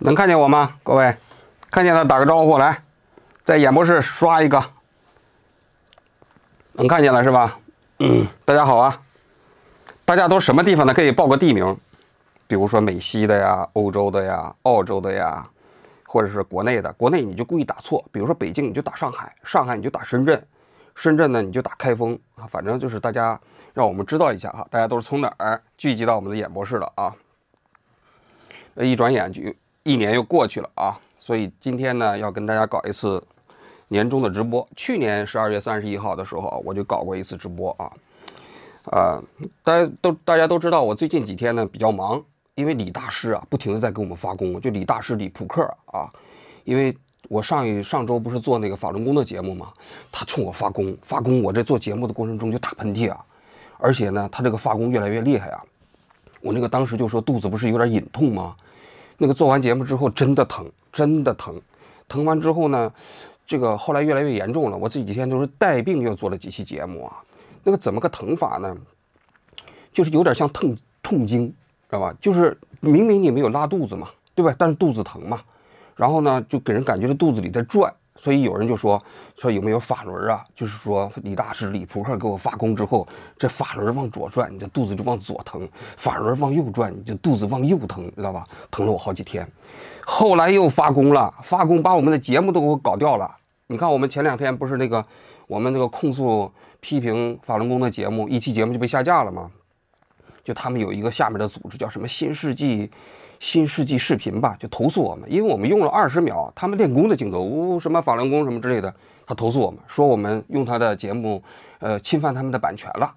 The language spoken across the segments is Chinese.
能看见我吗？各位，看见了打个招呼来，在演播室刷一个，能看见了是吧？嗯，大家好啊，大家都什么地方的？可以报个地名，比如说美西的呀、欧洲的呀、澳洲的呀，或者是国内的。国内你就故意打错，比如说北京你就打上海，上海你就打深圳，深圳呢你就打开封啊，反正就是大家让我们知道一下哈，大家都是从哪儿聚集到我们的演播室的啊？那一转眼就。一年又过去了啊，所以今天呢要跟大家搞一次年终的直播。去年十二月三十一号的时候，我就搞过一次直播啊。呃，大家都大家都知道，我最近几天呢比较忙，因为李大师啊不停的在给我们发功，就李大师李扑克啊，因为我上一上周不是做那个法轮功的节目嘛，他冲我发功发功，我在做节目的过程中就打喷嚏啊，而且呢他这个发功越来越厉害啊，我那个当时就说肚子不是有点隐痛吗？那个做完节目之后真的疼，真的疼，疼完之后呢，这个后来越来越严重了。我这几天都是带病又做了几期节目啊。那个怎么个疼法呢？就是有点像痛痛经，知道吧？就是明明你没有拉肚子嘛，对吧？但是肚子疼嘛，然后呢就给人感觉这肚子里在转。所以有人就说说有没有法轮啊？就是说李大师李扑克给我发功之后，这法轮往左转，你的肚子就往左疼；法轮往右转，你就肚子往右疼，知道吧？疼了我好几天。后来又发功了，发功把我们的节目都给我搞掉了。你看我们前两天不是那个我们那个控诉批评法轮功的节目，一期节目就被下架了吗？就他们有一个下面的组织叫什么新世纪。新世纪视频吧，就投诉我们，因为我们用了二十秒他们练功的镜头，呜什么法轮功什么之类的，他投诉我们，说我们用他的节目，呃，侵犯他们的版权了。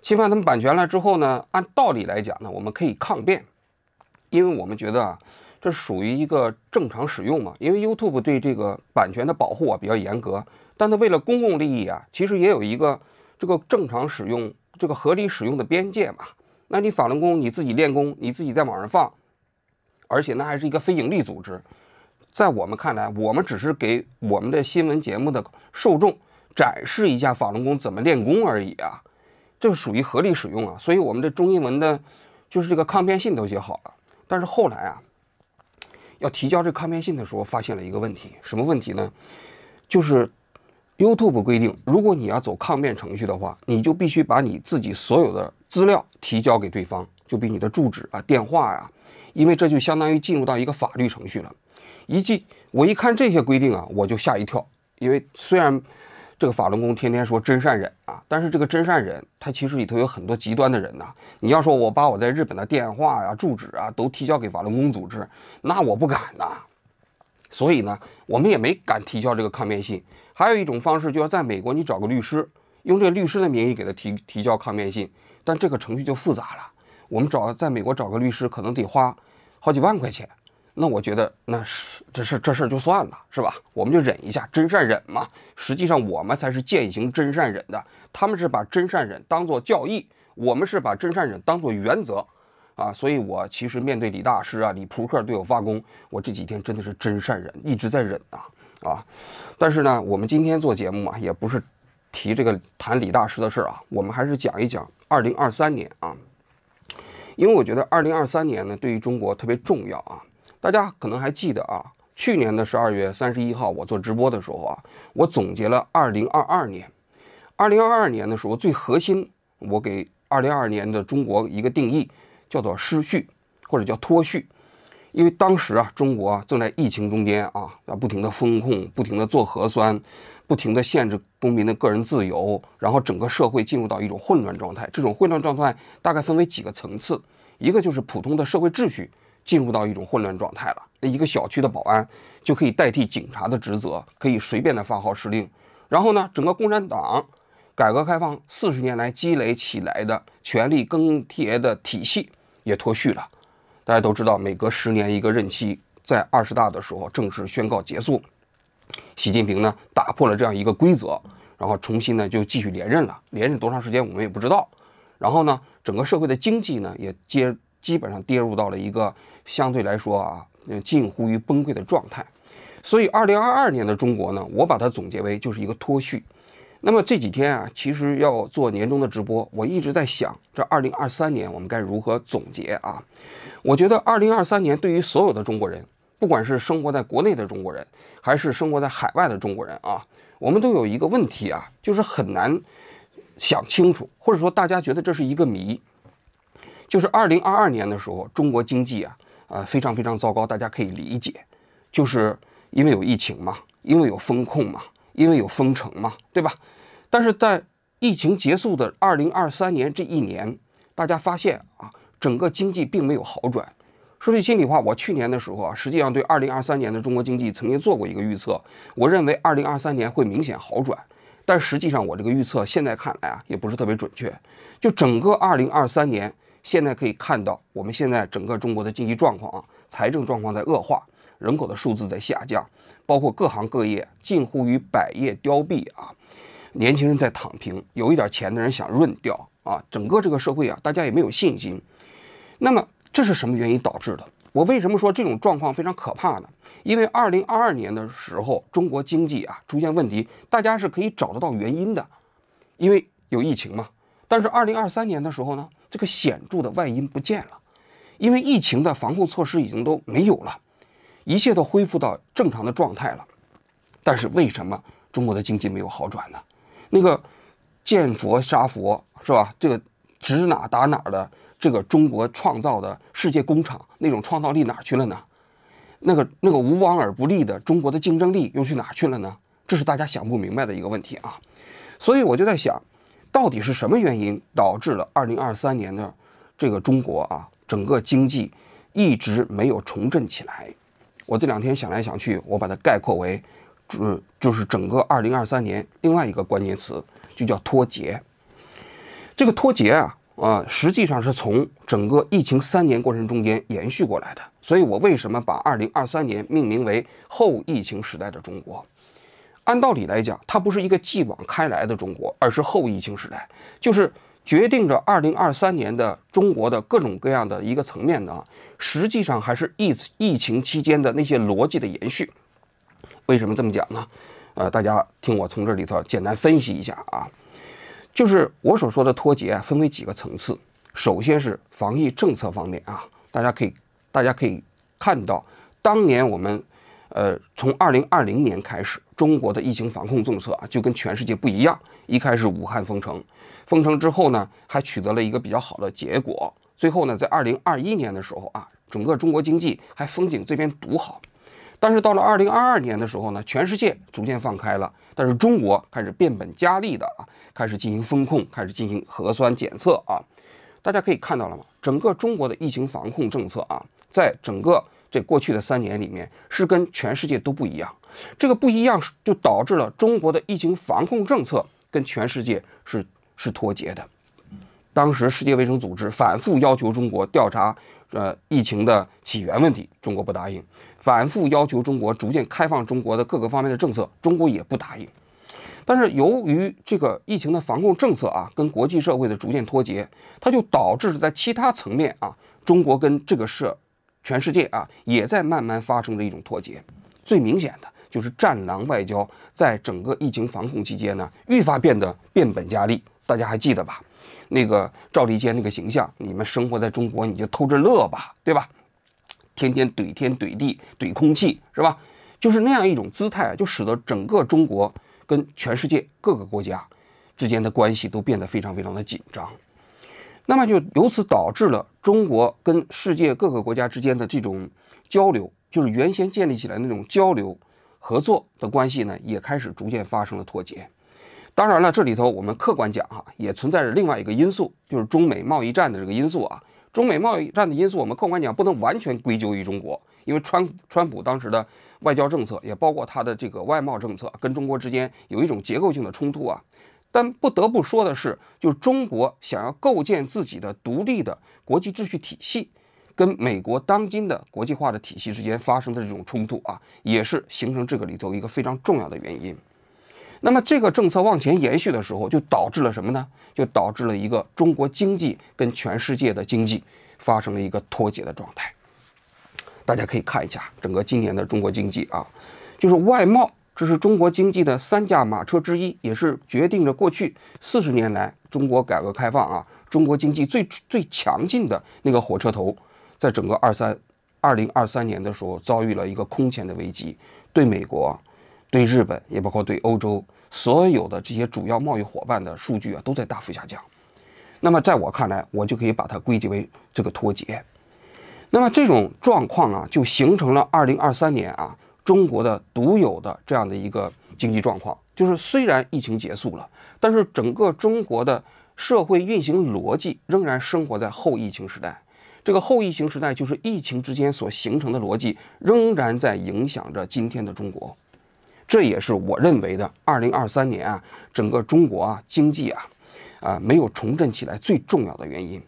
侵犯他们版权了之后呢，按道理来讲呢，我们可以抗辩，因为我们觉得啊，这属于一个正常使用嘛。因为 YouTube 对这个版权的保护啊比较严格，但它为了公共利益啊，其实也有一个这个正常使用、这个合理使用的边界嘛。那你法轮功你自己练功，你自己在网上放。而且那还是一个非盈利组织，在我们看来，我们只是给我们的新闻节目的受众展示一下法轮功怎么练功而已啊，这属于合理使用啊。所以我们的中英文的，就是这个抗辩信都写好了。但是后来啊，要提交这抗辩信的时候，发现了一个问题，什么问题呢？就是 YouTube 规定，如果你要走抗辩程序的话，你就必须把你自己所有的资料提交给对方，就比你的住址啊、电话呀。因为这就相当于进入到一个法律程序了，一进我一看这些规定啊，我就吓一跳。因为虽然这个法轮功天天说真善忍啊，但是这个真善忍，它其实里头有很多极端的人呐。你要说我把我在日本的电话呀、住址啊都提交给法轮功组织，那我不敢呐。所以呢，我们也没敢提交这个抗辩信。还有一种方式，就要在美国你找个律师，用这个律师的名义给他提提交抗辩信，但这个程序就复杂了。我们找在美国找个律师，可能得花。好几万块钱，那我觉得那是这事这事儿就算了，是吧？我们就忍一下，真善忍嘛。实际上我们才是践行真善忍的，他们是把真善忍当做教义，我们是把真善忍当做原则啊。所以我其实面对李大师啊、李扑克对我发功，我这几天真的是真善忍，一直在忍啊啊。但是呢，我们今天做节目嘛，也不是提这个谈李大师的事儿啊，我们还是讲一讲二零二三年啊。因为我觉得二零二三年呢，对于中国特别重要啊。大家可能还记得啊，去年的十二月三十一号，我做直播的时候啊，我总结了二零二二年。二零二二年的时候，最核心，我给二零二二年的中国一个定义，叫做失序或者叫脱序。因为当时啊，中国正在疫情中间啊，要不停的风控，不停的做核酸。不停地限制公民的个人自由，然后整个社会进入到一种混乱状态。这种混乱状态大概分为几个层次，一个就是普通的社会秩序进入到一种混乱状态了。那一个小区的保安就可以代替警察的职责，可以随便的发号施令。然后呢，整个共产党改革开放四十年来积累起来的权力更迭的体系也脱序了。大家都知道，每隔十年一个任期，在二十大的时候正式宣告结束。习近平呢打破了这样一个规则，然后重新呢就继续连任了。连任多长时间我们也不知道。然后呢，整个社会的经济呢也接基本上跌入到了一个相对来说啊近乎于崩溃的状态。所以，二零二二年的中国呢，我把它总结为就是一个脱序。那么这几天啊，其实要做年终的直播，我一直在想，这二零二三年我们该如何总结啊？我觉得二零二三年对于所有的中国人。不管是生活在国内的中国人，还是生活在海外的中国人啊，我们都有一个问题啊，就是很难想清楚，或者说大家觉得这是一个谜，就是二零二二年的时候，中国经济啊，呃，非常非常糟糕，大家可以理解，就是因为有疫情嘛，因为有风控嘛，因为有封城嘛，对吧？但是在疫情结束的二零二三年这一年，大家发现啊，整个经济并没有好转。说句心里话，我去年的时候啊，实际上对二零二三年的中国经济曾经做过一个预测，我认为二零二三年会明显好转。但实际上，我这个预测现在看来啊，也不是特别准确。就整个二零二三年，现在可以看到，我们现在整个中国的经济状况啊，财政状况在恶化，人口的数字在下降，包括各行各业近乎于百业凋敝啊。年轻人在躺平，有一点钱的人想润掉啊，整个这个社会啊，大家也没有信心。那么这是什么原因导致的？我为什么说这种状况非常可怕呢？因为二零二二年的时候，中国经济啊出现问题，大家是可以找得到原因的，因为有疫情嘛。但是二零二三年的时候呢，这个显著的外因不见了，因为疫情的防控措施已经都没有了，一切都恢复到正常的状态了。但是为什么中国的经济没有好转呢？那个见佛杀佛是吧？这个指哪打哪的这个中国创造的世界工厂那种创造力哪去了呢？那个那个无往而不利的中国的竞争力又去哪去了呢？这是大家想不明白的一个问题啊！所以我就在想，到底是什么原因导致了二零二三年的这个中国啊整个经济一直没有重振起来？我这两天想来想去，我把它概括为。就就是整个二零二三年另外一个关键词就叫脱节。这个脱节啊啊，实际上是从整个疫情三年过程中间延续过来的。所以我为什么把二零二三年命名为后疫情时代的中国？按道理来讲，它不是一个继往开来的中国，而是后疫情时代，就是决定着二零二三年的中国的各种各样的一个层面呢，实际上还是疫疫情期间的那些逻辑的延续。为什么这么讲呢？呃，大家听我从这里头简单分析一下啊，就是我所说的脱节啊，分为几个层次。首先是防疫政策方面啊，大家可以大家可以看到，当年我们呃从二零二零年开始，中国的疫情防控政策啊就跟全世界不一样。一开始武汉封城，封城之后呢，还取得了一个比较好的结果。最后呢，在二零二一年的时候啊，整个中国经济还风景这边独好。但是到了二零二二年的时候呢，全世界逐渐放开了，但是中国开始变本加厉的啊，开始进行风控，开始进行核酸检测啊。大家可以看到了吗？整个中国的疫情防控政策啊，在整个这过去的三年里面，是跟全世界都不一样。这个不一样就导致了中国的疫情防控政策跟全世界是是脱节的。当时世界卫生组织反复要求中国调查。呃，疫情的起源问题，中国不答应；反复要求中国逐渐开放中国的各个方面的政策，中国也不答应。但是由于这个疫情的防控政策啊，跟国际社会的逐渐脱节，它就导致在其他层面啊，中国跟这个社、全世界啊，也在慢慢发生着一种脱节。最明显的就是战狼外交，在整个疫情防控期间呢，愈发变得变本加厉。大家还记得吧？那个赵立坚那个形象，你们生活在中国，你就偷着乐吧，对吧？天天怼天怼地怼空气，是吧？就是那样一种姿态，就使得整个中国跟全世界各个国家之间的关系都变得非常非常的紧张。那么就由此导致了中国跟世界各个国家之间的这种交流，就是原先建立起来那种交流合作的关系呢，也开始逐渐发生了脱节。当然了，这里头我们客观讲哈，也存在着另外一个因素，就是中美贸易战的这个因素啊。中美贸易战的因素，我们客观讲不能完全归咎于中国，因为川川普当时的外交政策，也包括他的这个外贸政策，跟中国之间有一种结构性的冲突啊。但不得不说的是，就中国想要构建自己的独立的国际秩序体系，跟美国当今的国际化的体系之间发生的这种冲突啊，也是形成这个里头一个非常重要的原因。那么这个政策往前延续的时候，就导致了什么呢？就导致了一个中国经济跟全世界的经济发生了一个脱节的状态。大家可以看一下整个今年的中国经济啊，就是外贸，这是中国经济的三驾马车之一，也是决定着过去四十年来中国改革开放啊，中国经济最最强劲的那个火车头，在整个二三。二零二三年的时候遭遇了一个空前的危机，对美国、对日本，也包括对欧洲所有的这些主要贸易伙伴的数据啊，都在大幅下降。那么在我看来，我就可以把它归结为这个脱节。那么这种状况啊，就形成了二零二三年啊中国的独有的这样的一个经济状况，就是虽然疫情结束了，但是整个中国的社会运行逻辑仍然生活在后疫情时代。这个后疫情时代，就是疫情之间所形成的逻辑，仍然在影响着今天的中国。这也是我认为的二零二三年啊，整个中国啊经济啊，啊没有重振起来最重要的原因。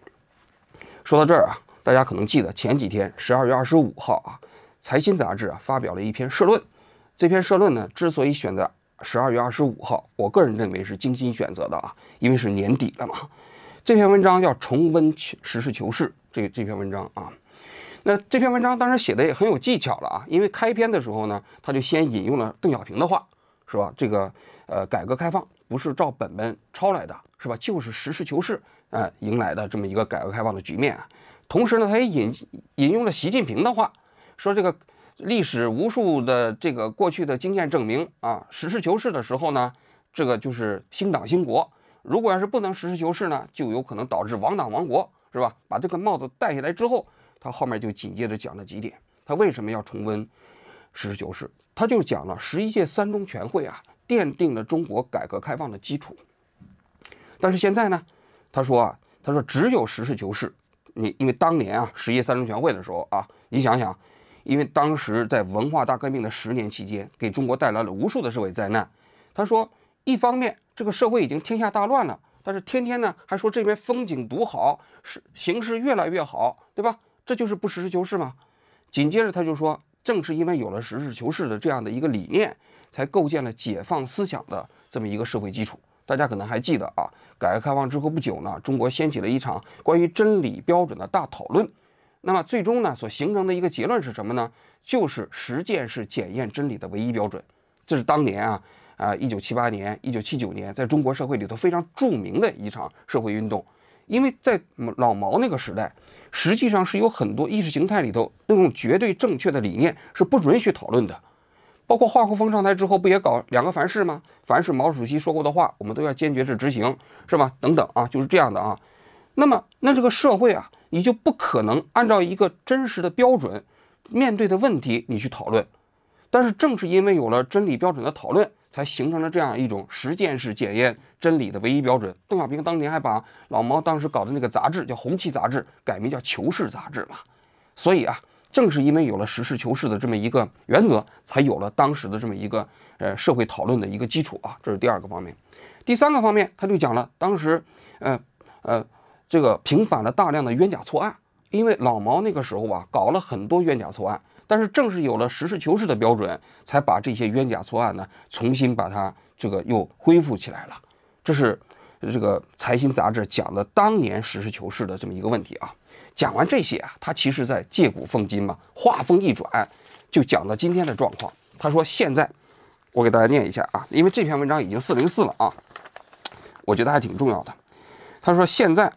说到这儿啊。大家可能记得前几天，十二月二十五号啊，《财新》杂志啊发表了一篇社论。这篇社论呢，之所以选择十二月二十五号，我个人认为是精心选择的啊，因为是年底了嘛。这篇文章要重温实事求是，这这篇文章啊，那这篇文章当时写的也很有技巧了啊，因为开篇的时候呢，他就先引用了邓小平的话，是吧？这个呃，改革开放不是照本本抄来的，是吧？就是实事求是啊，迎来的这么一个改革开放的局面啊。同时呢，他也引引用了习近平的话，说这个历史无数的这个过去的经验证明啊，实事求是的时候呢，这个就是兴党兴国；如果要是不能实事求是呢，就有可能导致亡党亡国，是吧？把这个帽子戴下来之后，他后面就紧接着讲了几点。他为什么要重温实事求是？他就讲了十一届三中全会啊，奠定了中国改革开放的基础。但是现在呢，他说啊，他说只有实事求是。你因为当年啊，十一届三中全会的时候啊，你想想，因为当时在文化大革命的十年期间，给中国带来了无数的社会灾难。他说，一方面这个社会已经天下大乱了，但是天天呢还说这边风景独好，是形势越来越好，对吧？这就是不实事求是吗？紧接着他就说，正是因为有了实事求是的这样的一个理念，才构建了解放思想的这么一个社会基础。大家可能还记得啊，改革开放之后不久呢，中国掀起了一场关于真理标准的大讨论。那么最终呢，所形成的一个结论是什么呢？就是实践是检验真理的唯一标准。这是当年啊啊，一九七八年、一九七九年，在中国社会里头非常著名的一场社会运动。因为在老毛那个时代，实际上是有很多意识形态里头那种绝对正确的理念是不允许讨论的。包括华国锋上台之后，不也搞两个凡是吗？凡是毛主席说过的话，我们都要坚决去执行，是吧？等等啊，就是这样的啊。那么，那这个社会啊，你就不可能按照一个真实的标准面对的问题你去讨论。但是，正是因为有了真理标准的讨论，才形成了这样一种实践式检验真理的唯一标准。邓小平当年还把老毛当时搞的那个杂志叫《红旗杂志》改名叫《求是杂志》嘛。所以啊。正是因为有了实事求是的这么一个原则，才有了当时的这么一个呃社会讨论的一个基础啊。这是第二个方面。第三个方面，他就讲了当时呃呃这个平反了大量的冤假错案。因为老毛那个时候啊搞了很多冤假错案，但是正是有了实事求是的标准，才把这些冤假错案呢重新把它这个又恢复起来了。这是这个财新杂志讲的当年实事求是的这么一个问题啊。讲完这些啊，他其实在借古讽今嘛，话锋一转，就讲到今天的状况。他说：“现在，我给大家念一下啊，因为这篇文章已经四零四了啊，我觉得还挺重要的。”他说：“现在，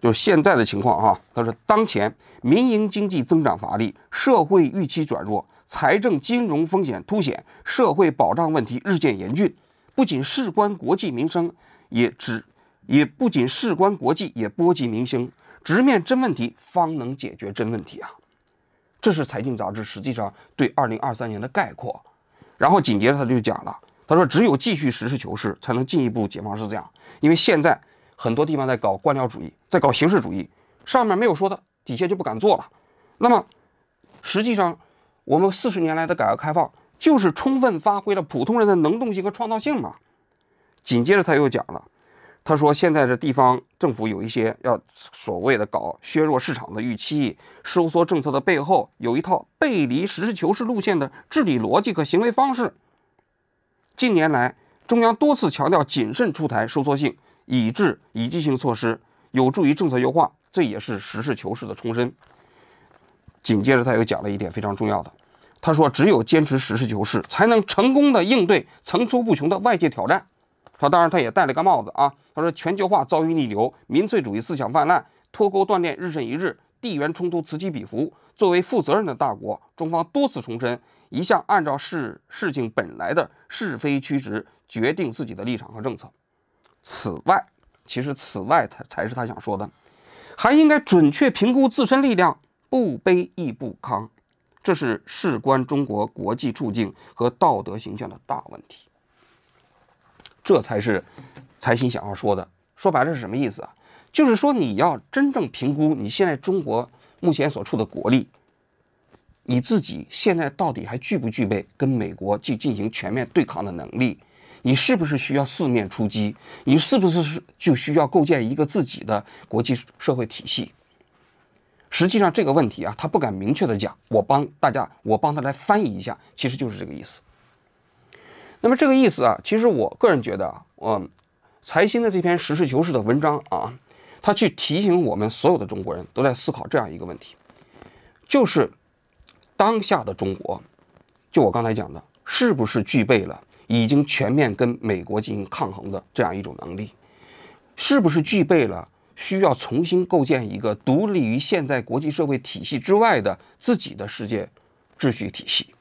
就现在的情况哈。他说，当前民营经济增长乏力，社会预期转弱，财政金融风险凸显，社会保障问题日渐严峻，不仅事关国计民生，也只。”也不仅事关国际，也波及民生。直面真问题，方能解决真问题啊！这是财经杂志实际上对二零二三年的概括。然后紧接着他就讲了，他说：“只有继续实事求是，才能进一步解放思想。因为现在很多地方在搞官僚主义，在搞形式主义，上面没有说的，底下就不敢做了。那么，实际上我们四十年来的改革开放，就是充分发挥了普通人的能动性和创造性嘛。”紧接着他又讲了。他说：“现在这地方政府有一些要所谓的搞削弱市场的预期、收缩政策的背后，有一套背离实事求是路线的治理逻辑和行为方式。近年来，中央多次强调谨慎出台收缩性、以质以季性措施，有助于政策优化，这也是实事求是的重申。”紧接着，他又讲了一点非常重要的，他说：“只有坚持实事求是，才能成功的应对层出不穷的外界挑战。”他当然，他也戴了个帽子啊。他说，全球化遭遇逆流，民粹主义思想泛滥，脱钩断链日甚一日，地缘冲突此起彼伏，作为负责任的大国，中方多次重申，一向按照事事情本来的是非曲直决定自己的立场和政策。此外，其实此外，他才是他想说的，还应该准确评估自身力量，不卑亦不亢，这是事关中国国际处境和道德形象的大问题。这才是财新想要说的。说白了是什么意思啊？就是说你要真正评估你现在中国目前所处的国力，你自己现在到底还具不具备跟美国去进行全面对抗的能力？你是不是需要四面出击？你是不是就需要构建一个自己的国际社会体系？实际上这个问题啊，他不敢明确的讲。我帮大家，我帮他来翻译一下，其实就是这个意思。那么这个意思啊，其实我个人觉得啊，嗯，财新的这篇实事求是的文章啊，他去提醒我们所有的中国人都在思考这样一个问题，就是当下的中国，就我刚才讲的，是不是具备了已经全面跟美国进行抗衡的这样一种能力？是不是具备了需要重新构建一个独立于现在国际社会体系之外的自己的世界秩序体系？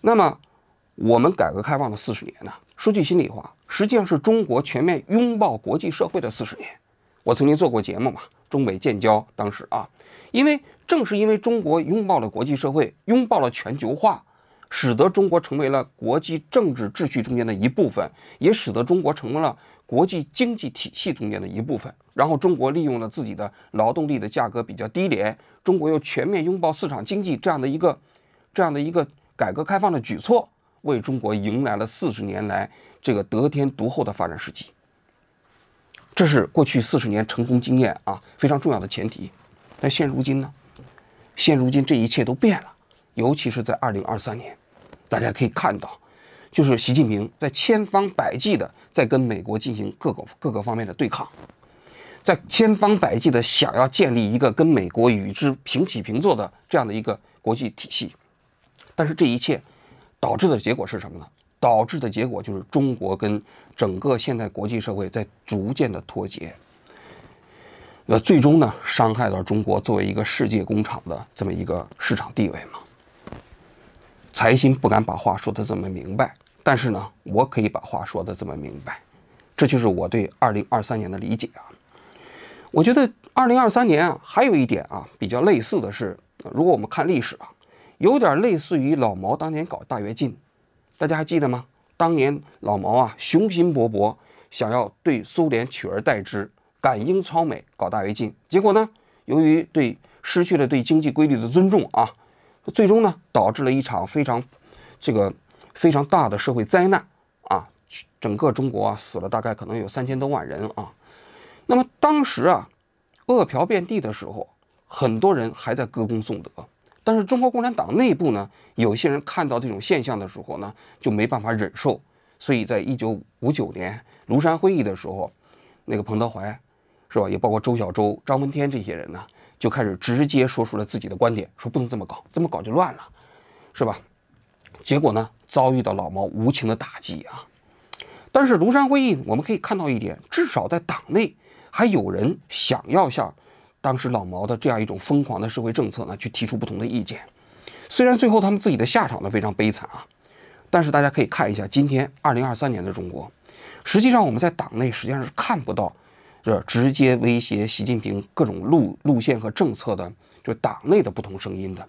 那么？我们改革开放的四十年呢，说句心里话，实际上是中国全面拥抱国际社会的四十年。我曾经做过节目嘛，中美建交，当时啊，因为正是因为中国拥抱了国际社会，拥抱了全球化，使得中国成为了国际政治秩序中间的一部分，也使得中国成为了国际经济体系中间的一部分。然后中国利用了自己的劳动力的价格比较低廉，中国又全面拥抱市场经济这样的一个这样的一个改革开放的举措。为中国迎来了四十年来这个得天独厚的发展时期，这是过去四十年成功经验啊非常重要的前提。但现如今呢？现如今这一切都变了，尤其是在二零二三年，大家可以看到，就是习近平在千方百计的在跟美国进行各个各个方面的对抗，在千方百计的想要建立一个跟美国与之平起平坐的这样的一个国际体系，但是这一切。导致的结果是什么呢？导致的结果就是中国跟整个现代国际社会在逐渐的脱节，那最终呢，伤害到中国作为一个世界工厂的这么一个市场地位嘛。财新不敢把话说的这么明白，但是呢，我可以把话说的这么明白，这就是我对二零二三年的理解啊。我觉得二零二三年啊，还有一点啊，比较类似的是，如果我们看历史啊。有点类似于老毛当年搞大跃进，大家还记得吗？当年老毛啊，雄心勃勃，想要对苏联取而代之，赶英超美，搞大跃进。结果呢，由于对失去了对经济规律的尊重啊，最终呢，导致了一场非常这个非常大的社会灾难啊，整个中国啊死了大概可能有三千多万人啊。那么当时啊，饿殍遍地的时候，很多人还在歌功颂德。但是中国共产党内部呢，有些人看到这种现象的时候呢，就没办法忍受，所以在一九五九年庐山会议的时候，那个彭德怀，是吧？也包括周小舟、张闻天这些人呢，就开始直接说出了自己的观点，说不能这么搞，这么搞就乱了，是吧？结果呢，遭遇到老毛无情的打击啊。但是庐山会议我们可以看到一点，至少在党内还有人想要向。当时老毛的这样一种疯狂的社会政策呢，去提出不同的意见，虽然最后他们自己的下场呢非常悲惨啊，但是大家可以看一下今天二零二三年的中国，实际上我们在党内实际上是看不到这直接威胁习近平各种路路线和政策的，就党内的不同声音的。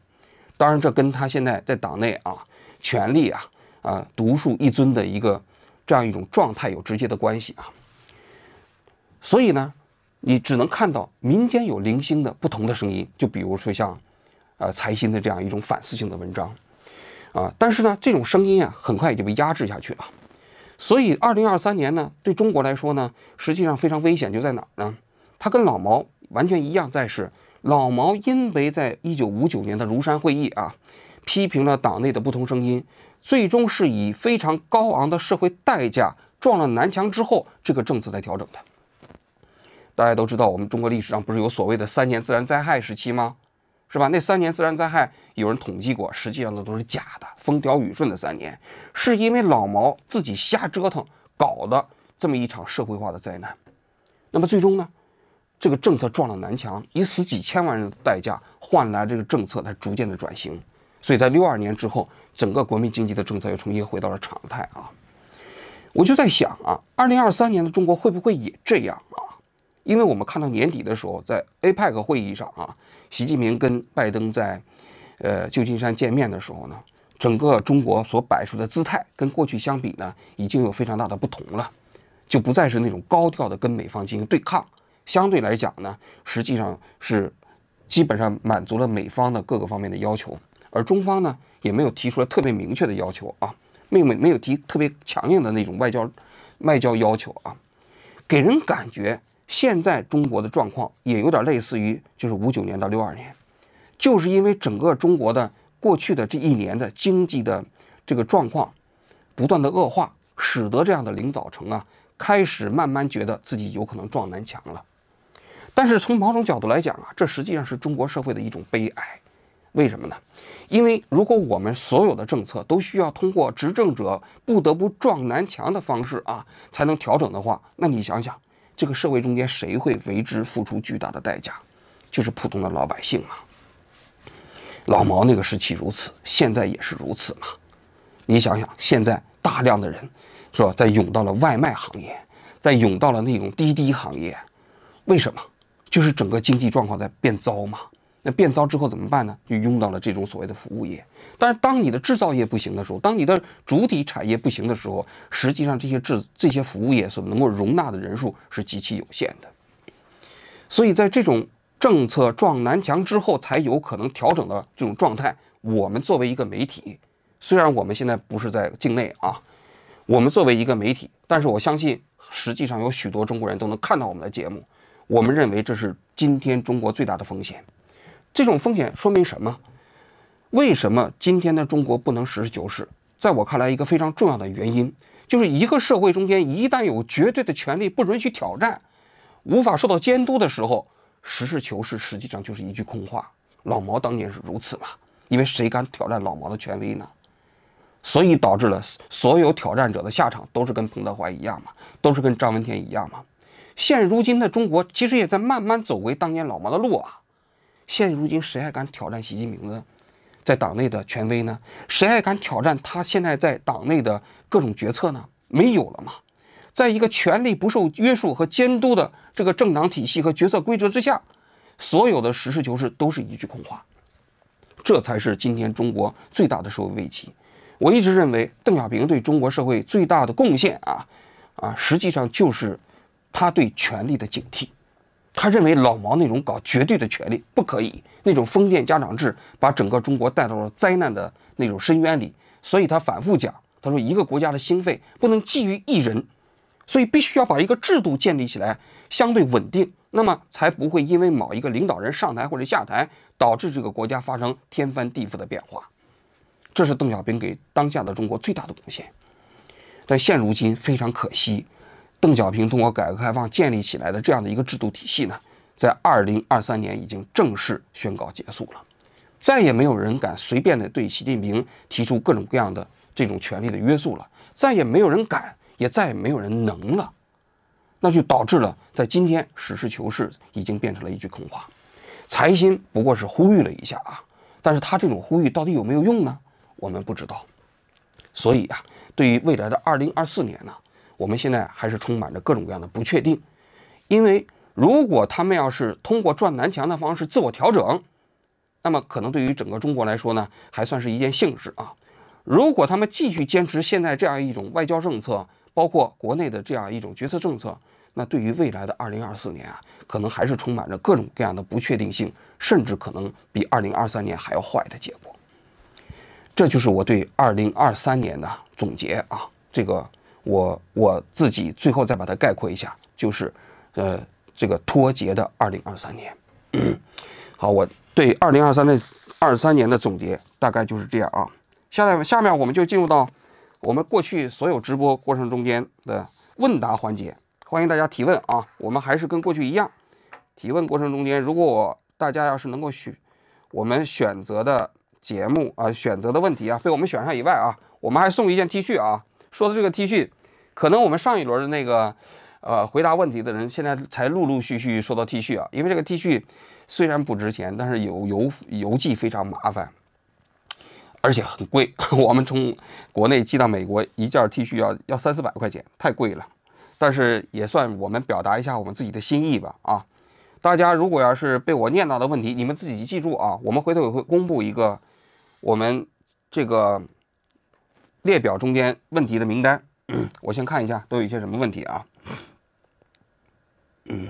当然，这跟他现在在党内啊权力啊啊独树一尊的一个这样一种状态有直接的关系啊。所以呢。你只能看到民间有零星的不同的声音，就比如说像，呃，财新的这样一种反思性的文章，啊，但是呢，这种声音啊，很快也就被压制下去了。所以，二零二三年呢，对中国来说呢，实际上非常危险，就在哪儿呢？它跟老毛完全一样，在是老毛因为在一九五九年的庐山会议啊，批评了党内的不同声音，最终是以非常高昂的社会代价撞了南墙之后，这个政策才调整的。大家都知道，我们中国历史上不是有所谓的三年自然灾害时期吗？是吧？那三年自然灾害有人统计过，实际上那都是假的，风调雨顺的三年，是因为老毛自己瞎折腾搞的这么一场社会化的灾难。那么最终呢，这个政策撞了南墙，以死几千万人的代价换来这个政策它逐渐的转型。所以在六二年之后，整个国民经济的政策又重新回到了常态啊。我就在想啊，二零二三年的中国会不会也这样啊？因为我们看到年底的时候，在 APEC 会议上啊，习近平跟拜登在呃旧金山见面的时候呢，整个中国所摆出的姿态跟过去相比呢，已经有非常大的不同了，就不再是那种高调的跟美方进行对抗，相对来讲呢，实际上是基本上满足了美方的各个方面的要求。而中方呢，也没有提出来特别明确的要求啊，没有没有提特别强硬的那种外交外交要求啊，给人感觉现在中国的状况也有点类似于就是五九年到六二年，就是因为整个中国的过去的这一年的经济的这个状况不断的恶化，使得这样的领导层啊开始慢慢觉得自己有可能撞南墙了。但是从某种角度来讲啊，这实际上是中国社会的一种悲哀。为什么呢？因为如果我们所有的政策都需要通过执政者不得不撞南墙的方式啊，才能调整的话，那你想想，这个社会中间谁会为之付出巨大的代价？就是普通的老百姓啊。老毛那个时期如此，现在也是如此嘛。你想想，现在大量的人是吧，在涌到了外卖行业，在涌到了那种滴滴行业，为什么？就是整个经济状况在变糟嘛。那变糟之后怎么办呢？就用到了这种所谓的服务业。但是当你的制造业不行的时候，当你的主体产业不行的时候，实际上这些制这些服务业所能够容纳的人数是极其有限的。所以在这种政策撞南墙之后，才有可能调整的这种状态。我们作为一个媒体，虽然我们现在不是在境内啊，我们作为一个媒体，但是我相信，实际上有许多中国人都能看到我们的节目。我们认为这是今天中国最大的风险。这种风险说明什么？为什么今天的中国不能实事求是？在我看来，一个非常重要的原因，就是一个社会中间一旦有绝对的权利不允许挑战，无法受到监督的时候，实事求是实际上就是一句空话。老毛当年是如此嘛？因为谁敢挑战老毛的权威呢？所以导致了所有挑战者的下场都是跟彭德怀一样嘛，都是跟张闻天一样嘛。现如今的中国其实也在慢慢走回当年老毛的路啊。现如今，谁还敢挑战习近平呢在党内的权威呢？谁还敢挑战他现在在党内的各种决策呢？没有了嘛！在一个权力不受约束和监督的这个政党体系和决策规则之下，所有的实事求是都是一句空话。这才是今天中国最大的社会危机。我一直认为，邓小平对中国社会最大的贡献啊啊，实际上就是他对权力的警惕。他认为老毛那种搞绝对的权利不可以，那种封建家长制把整个中国带到了灾难的那种深渊里，所以他反复讲，他说一个国家的兴废不能基于一人，所以必须要把一个制度建立起来，相对稳定，那么才不会因为某一个领导人上台或者下台，导致这个国家发生天翻地覆的变化。这是邓小平给当下的中国最大的贡献，但现如今非常可惜。邓小平通过改革开放建立起来的这样的一个制度体系呢，在二零二三年已经正式宣告结束了，再也没有人敢随便的对习近平提出各种各样的这种权力的约束了，再也没有人敢，也再也没有人能了，那就导致了在今天实事求是已经变成了一句空话。财新不过是呼吁了一下啊，但是他这种呼吁到底有没有用呢？我们不知道。所以啊，对于未来的二零二四年呢？我们现在还是充满着各种各样的不确定，因为如果他们要是通过撞南墙的方式自我调整，那么可能对于整个中国来说呢，还算是一件幸事啊。如果他们继续坚持现在这样一种外交政策，包括国内的这样一种决策政策，那对于未来的二零二四年啊，可能还是充满着各种各样的不确定性，甚至可能比二零二三年还要坏的结果。这就是我对二零二三年的总结啊，这个。我我自己最后再把它概括一下，就是，呃，这个脱节的二零二三年。好，我对二零二三的二三年的总结大概就是这样啊。下面下面我们就进入到我们过去所有直播过程中间的问答环节，欢迎大家提问啊。我们还是跟过去一样，提问过程中间，如果我大家要是能够选我们选择的节目啊，选择的问题啊被我们选上以外啊，我们还送一件 T 恤啊。说的这个 T 恤，可能我们上一轮的那个，呃，回答问题的人现在才陆陆续续收到 T 恤啊，因为这个 T 恤虽然不值钱，但是邮邮邮寄非常麻烦，而且很贵。我们从国内寄到美国，一件 T 恤要要三四百块钱，太贵了。但是也算我们表达一下我们自己的心意吧啊！大家如果要是被我念到的问题，你们自己记住啊，我们回头也会公布一个我们这个列表中间问题的名单。我先看一下都有一些什么问题啊？嗯，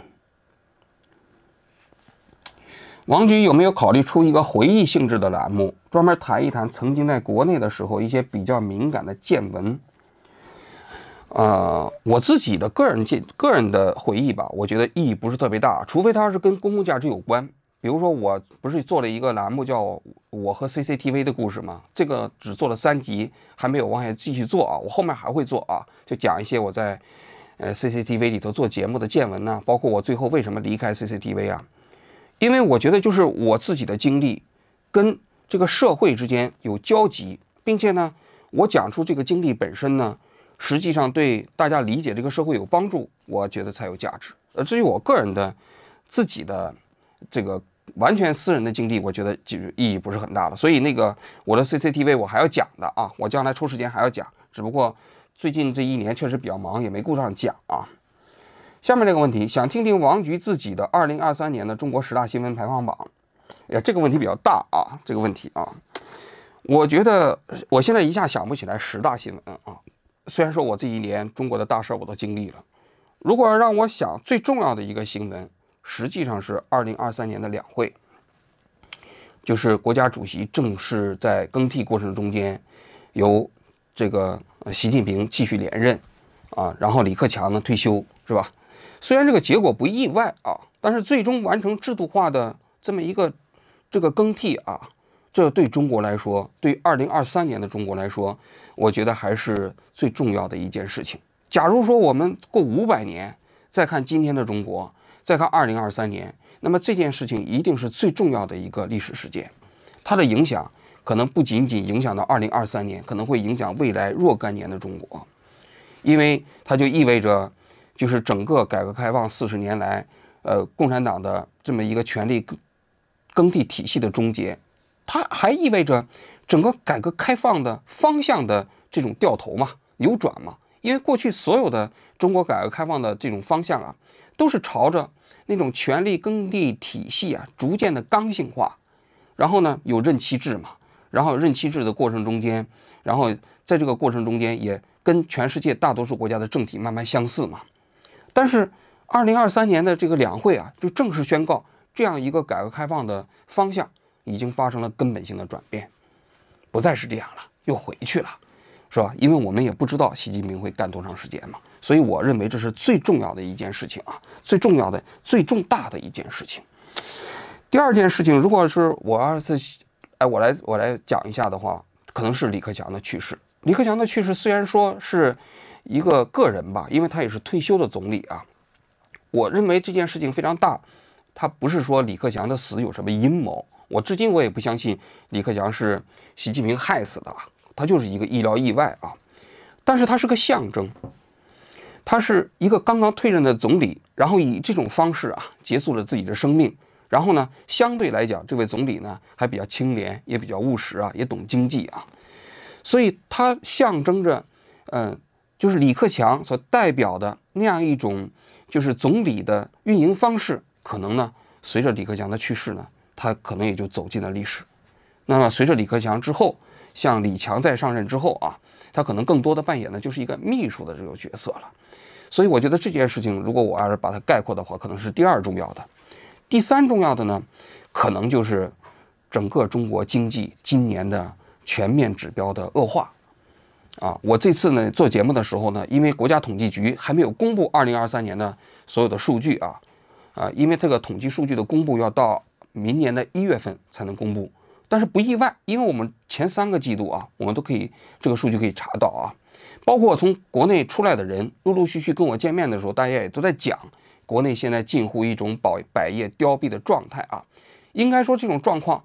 王局有没有考虑出一个回忆性质的栏目，专门谈一谈曾经在国内的时候一些比较敏感的见闻？呃，我自己的个人见个人的回忆吧，我觉得意义不是特别大，除非它是跟公共价值有关。比如说，我不是做了一个栏目叫《我和 CCTV 的故事》吗？这个只做了三集，还没有往下继续做啊。我后面还会做啊，就讲一些我在。呃，CCTV 里头做节目的见闻呢，包括我最后为什么离开 CCTV 啊？因为我觉得就是我自己的经历跟这个社会之间有交集，并且呢，我讲出这个经历本身呢，实际上对大家理解这个社会有帮助，我觉得才有价值。呃，至于我个人的自己的这个完全私人的经历，我觉得就意义不是很大了。所以那个我的 CCTV 我还要讲的啊，我将来抽时间还要讲，只不过。最近这一年确实比较忙，也没顾上讲啊。下面这个问题，想听听王局自己的二零二三年的中国十大新闻排行榜。哎呀，这个问题比较大啊，这个问题啊，我觉得我现在一下想不起来十大新闻啊。虽然说我这一年中国的大事我都经历了，如果让我想最重要的一个新闻，实际上是二零二三年的两会，就是国家主席正式在更替过程中间由。这个习近平继续连任，啊，然后李克强呢退休，是吧？虽然这个结果不意外啊，但是最终完成制度化的这么一个这个更替啊，这对中国来说，对二零二三年的中国来说，我觉得还是最重要的一件事情。假如说我们过五百年再看今天的中国，再看二零二三年，那么这件事情一定是最重要的一个历史事件，它的影响。可能不仅仅影响到二零二三年，可能会影响未来若干年的中国，因为它就意味着，就是整个改革开放四十年来，呃，共产党的这么一个权力更更替体系的终结，它还意味着整个改革开放的方向的这种掉头嘛、扭转嘛。因为过去所有的中国改革开放的这种方向啊，都是朝着那种权力耕地体系啊逐渐的刚性化，然后呢有任期制嘛。然后任期制的过程中间，然后在这个过程中间也跟全世界大多数国家的政体慢慢相似嘛。但是，二零二三年的这个两会啊，就正式宣告这样一个改革开放的方向已经发生了根本性的转变，不再是这样了，又回去了，是吧？因为我们也不知道习近平会干多长时间嘛，所以我认为这是最重要的一件事情啊，最重要的、最重大的一件事情。第二件事情，如果是我要是。哎，我来我来讲一下的话，可能是李克强的去世。李克强的去世虽然说是一个个人吧，因为他也是退休的总理啊。我认为这件事情非常大，他不是说李克强的死有什么阴谋。我至今我也不相信李克强是习近平害死的啊，他就是一个医疗意外啊。但是他是个象征，他是一个刚刚退任的总理，然后以这种方式啊结束了自己的生命。然后呢，相对来讲，这位总理呢还比较清廉，也比较务实啊，也懂经济啊，所以他象征着，嗯，就是李克强所代表的那样一种，就是总理的运营方式，可能呢，随着李克强的去世呢，他可能也就走进了历史。那么随着李克强之后，像李强在上任之后啊，他可能更多的扮演的就是一个秘书的这个角色了。所以我觉得这件事情，如果我要是把它概括的话，可能是第二重要的。第三重要的呢，可能就是整个中国经济今年的全面指标的恶化，啊，我这次呢做节目的时候呢，因为国家统计局还没有公布二零二三年的所有的数据啊，啊，因为这个统计数据的公布要到明年的一月份才能公布，但是不意外，因为我们前三个季度啊，我们都可以这个数据可以查到啊，包括从国内出来的人陆陆续续跟我见面的时候，大家也都在讲。国内现在近乎一种百百业凋敝的状态啊，应该说这种状况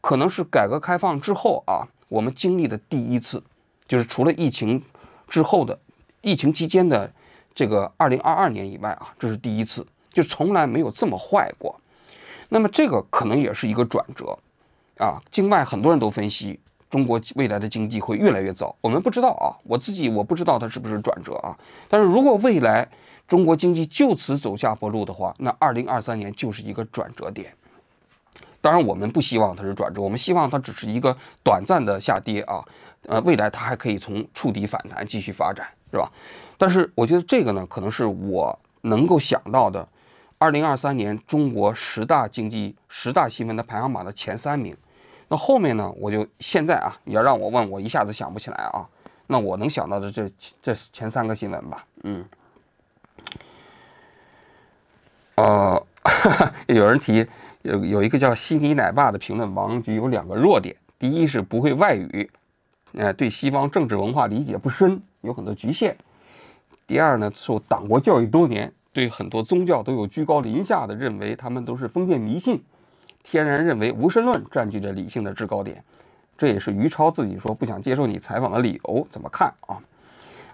可能是改革开放之后啊，我们经历的第一次，就是除了疫情之后的疫情期间的这个二零二二年以外啊，这是第一次，就从来没有这么坏过。那么这个可能也是一个转折，啊，境外很多人都分析中国未来的经济会越来越糟，我们不知道啊，我自己我不知道它是不是转折啊。但是如果未来中国经济就此走下坡路的话，那二零二三年就是一个转折点。当然，我们不希望它是转折，我们希望它只是一个短暂的下跌啊，呃，未来它还可以从触底反弹继续发展，是吧？但是我觉得这个呢，可能是我能够想到的。二零二三年中国十大经济十大新闻的排行榜的前三名，那后面呢？我就现在啊，你要让我问我一下子想不起来啊。那我能想到的这这前三个新闻吧，嗯，呃，有人提有有一个叫悉尼奶爸的评论，王局有两个弱点，第一是不会外语，呃，对西方政治文化理解不深，有很多局限；第二呢，受党国教育多年。对很多宗教都有居高临下的认为，他们都是封建迷信，天然认为无神论占据着理性的制高点，这也是于超自己说不想接受你采访的理由。怎么看啊？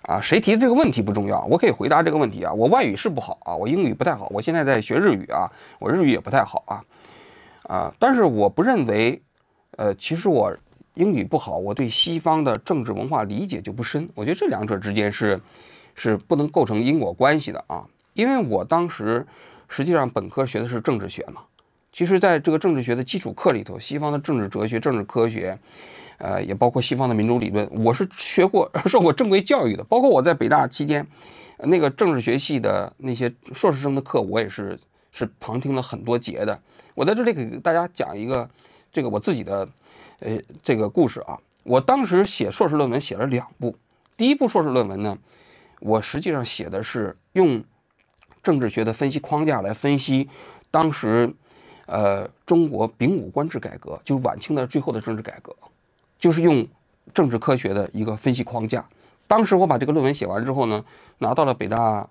啊，谁提的这个问题不重要，我可以回答这个问题啊。我外语是不好啊，我英语不太好，我现在在学日语啊，我日语也不太好啊，啊，但是我不认为，呃，其实我英语不好，我对西方的政治文化理解就不深。我觉得这两者之间是是不能构成因果关系的啊。因为我当时实际上本科学的是政治学嘛，其实在这个政治学的基础课里头，西方的政治哲学、政治科学，呃，也包括西方的民主理论，我是学过、受过正规教育的。包括我在北大期间，那个政治学系的那些硕士生的课，我也是是旁听了很多节的。我在这里给大家讲一个这个我自己的呃这个故事啊。我当时写硕士论文写了两部，第一部硕士论文呢，我实际上写的是用。政治学的分析框架来分析当时，呃，中国丙午官制改革，就是晚清的最后的政治改革，就是用政治科学的一个分析框架。当时我把这个论文写完之后呢，拿到了北大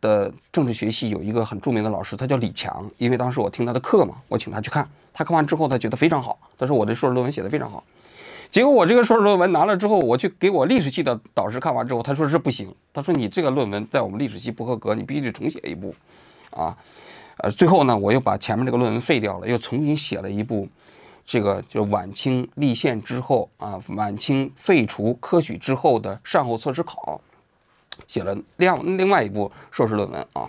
的政治学系有一个很著名的老师，他叫李强，因为当时我听他的课嘛，我请他去看，他看完之后他觉得非常好，他说我的硕士论文写的非常好。结果我这个硕士论文拿了之后，我去给我历史系的导师看完之后，他说这不行，他说你这个论文在我们历史系不合格，你必须得重写一部，啊，呃，最后呢，我又把前面这个论文废掉了，又重新写了一部，这个就晚清立宪之后啊，晚清废除科举之后的善后测试考，写了另另外一部硕士论文啊。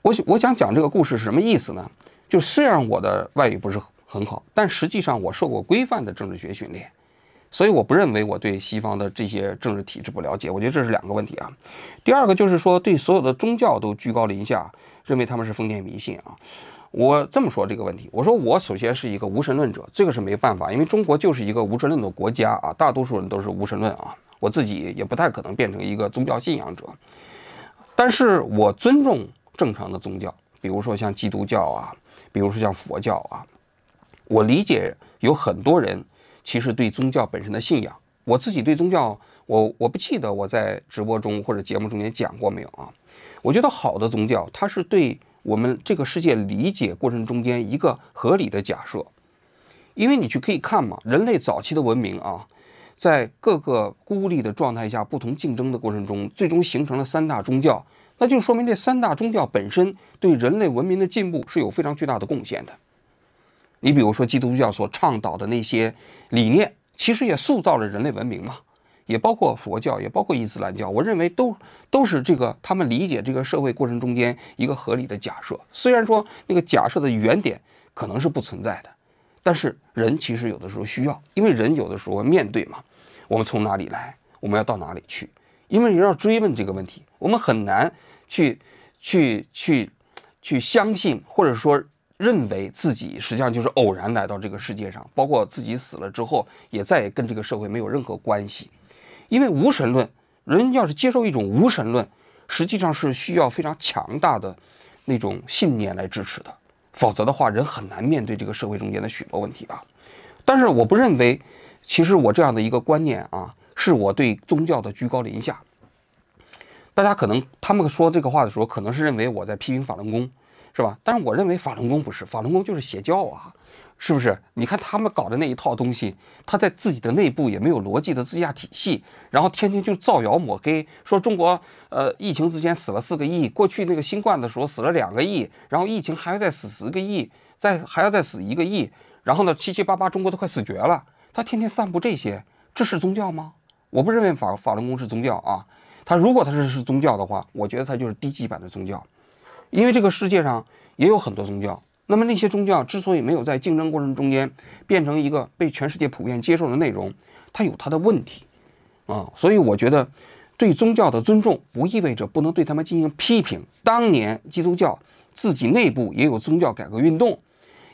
我我想讲这个故事是什么意思呢？就虽然我的外语不是很好，但实际上我受过规范的政治学训练。所以我不认为我对西方的这些政治体制不了解，我觉得这是两个问题啊。第二个就是说对所有的宗教都居高临下，认为他们是封建迷信啊。我这么说这个问题，我说我首先是一个无神论者，这个是没办法，因为中国就是一个无神论的国家啊，大多数人都是无神论啊。我自己也不太可能变成一个宗教信仰者，但是我尊重正常的宗教，比如说像基督教啊，比如说像佛教啊，我理解有很多人。其实对宗教本身的信仰，我自己对宗教，我我不记得我在直播中或者节目中间讲过没有啊？我觉得好的宗教，它是对我们这个世界理解过程中间一个合理的假设。因为你去可以看嘛，人类早期的文明啊，在各个孤立的状态下，不同竞争的过程中，最终形成了三大宗教，那就说明这三大宗教本身对人类文明的进步是有非常巨大的贡献的。你比如说基督教所倡导的那些理念，其实也塑造了人类文明嘛，也包括佛教，也包括伊斯兰教。我认为都都是这个他们理解这个社会过程中间一个合理的假设。虽然说那个假设的原点可能是不存在的，但是人其实有的时候需要，因为人有的时候面对嘛，我们从哪里来，我们要到哪里去？因为你要追问这个问题，我们很难去去去去相信，或者说。认为自己实际上就是偶然来到这个世界上，包括自己死了之后，也再跟这个社会没有任何关系。因为无神论，人要是接受一种无神论，实际上是需要非常强大的那种信念来支持的，否则的话，人很难面对这个社会中间的许多问题啊。但是我不认为，其实我这样的一个观念啊，是我对宗教的居高临下。大家可能他们说这个话的时候，可能是认为我在批评法轮功。是吧？但是我认为法轮功不是，法轮功就是邪教啊，是不是？你看他们搞的那一套东西，他在自己的内部也没有逻辑的自洽体系，然后天天就造谣抹黑，说中国呃疫情之间死了四个亿，过去那个新冠的时候死了两个亿，然后疫情还要再死十个亿，再还要再死一个亿，然后呢七七八八中国都快死绝了，他天天散布这些，这是宗教吗？我不认为法法轮功是宗教啊，他如果他是是宗教的话，我觉得他就是低级版的宗教，因为这个世界上也有很多宗教。那么那些宗教之所以没有在竞争过程中间变成一个被全世界普遍接受的内容，它有它的问题，啊，所以我觉得对宗教的尊重不意味着不能对他们进行批评。当年基督教自己内部也有宗教改革运动，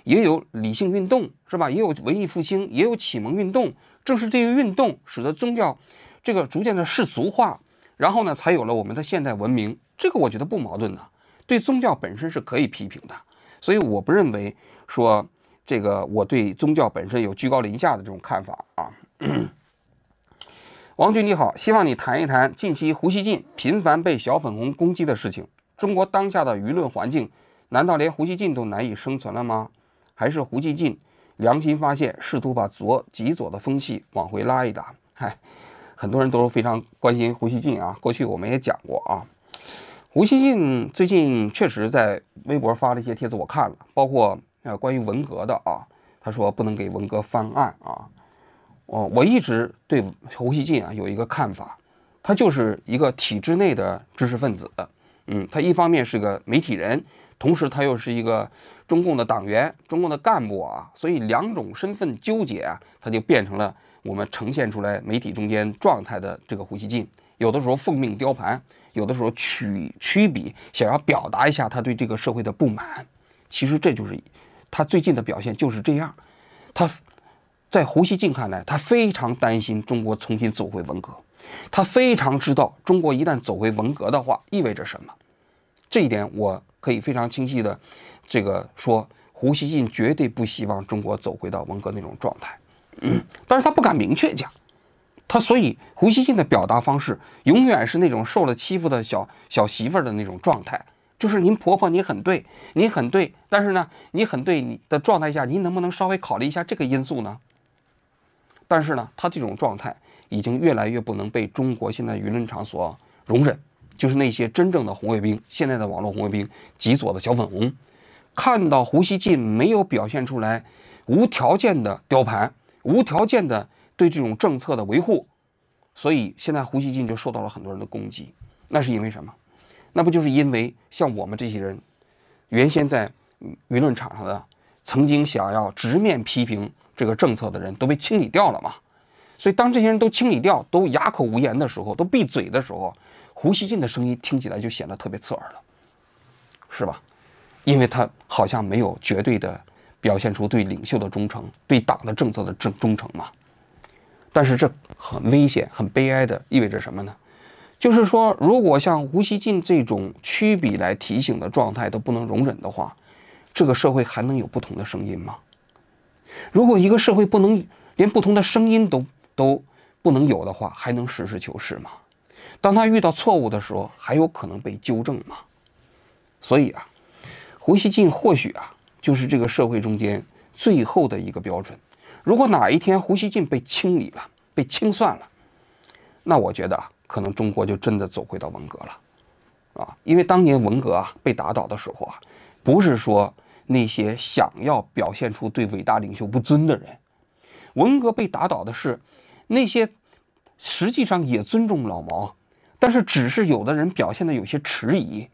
也有理性运动，是吧？也有文艺复兴，也有启蒙运动。正是这些运动使得宗教这个逐渐的世俗化，然后呢，才有了我们的现代文明。这个我觉得不矛盾的，对宗教本身是可以批评的。所以我不认为说这个我对宗教本身有居高临下的这种看法啊。王军你好，希望你谈一谈近期胡锡进频繁被小粉红攻击的事情。中国当下的舆论环境，难道连胡锡进都难以生存了吗？还是胡锡进良心发现，试图把左极左的风气往回拉一拉？嗨，很多人都非常关心胡锡进啊。过去我们也讲过啊。胡锡进最近确实在微博发了一些帖子，我看了，包括呃关于文革的啊，他说不能给文革翻案啊。我我一直对胡锡进啊有一个看法，他就是一个体制内的知识分子，嗯，他一方面是个媒体人，同时他又是一个中共的党员、中共的干部啊，所以两种身份纠结啊，他就变成了我们呈现出来媒体中间状态的这个胡锡进，有的时候奉命雕盘。有的时候取曲笔，想要表达一下他对这个社会的不满，其实这就是他最近的表现就是这样。他在胡锡进看来，他非常担心中国重新走回文革，他非常知道中国一旦走回文革的话意味着什么。这一点我可以非常清晰的这个说，胡锡进绝对不希望中国走回到文革那种状态，但是他不敢明确讲。他所以胡锡进的表达方式永远是那种受了欺负的小小媳妇儿的那种状态，就是您婆婆你很对，你很对，但是呢，你很对你的状态下，您能不能稍微考虑一下这个因素呢？但是呢，他这种状态已经越来越不能被中国现在舆论场所容忍，就是那些真正的红卫兵，现在的网络红卫兵，极左的小粉红，看到胡锡进没有表现出来无条件的雕盘，无条件的。对这种政策的维护，所以现在胡锡进就受到了很多人的攻击。那是因为什么？那不就是因为像我们这些人，原先在舆论场上的曾经想要直面批评这个政策的人都被清理掉了嘛？所以当这些人都清理掉，都哑口无言的时候，都闭嘴的时候，胡锡进的声音听起来就显得特别刺耳了，是吧？因为他好像没有绝对的表现出对领袖的忠诚，对党的政策的忠忠诚嘛。但是这很危险、很悲哀的，意味着什么呢？就是说，如果像胡锡进这种曲笔来提醒的状态都不能容忍的话，这个社会还能有不同的声音吗？如果一个社会不能连不同的声音都都不能有的话，还能实事求是吗？当他遇到错误的时候，还有可能被纠正吗？所以啊，胡锡进或许啊，就是这个社会中间最后的一个标准。如果哪一天胡锡进被清理了、被清算了，那我觉得可能中国就真的走回到文革了，啊，因为当年文革啊被打倒的时候啊，不是说那些想要表现出对伟大领袖不尊的人，文革被打倒的是那些实际上也尊重老毛，但是只是有的人表现的有些迟疑，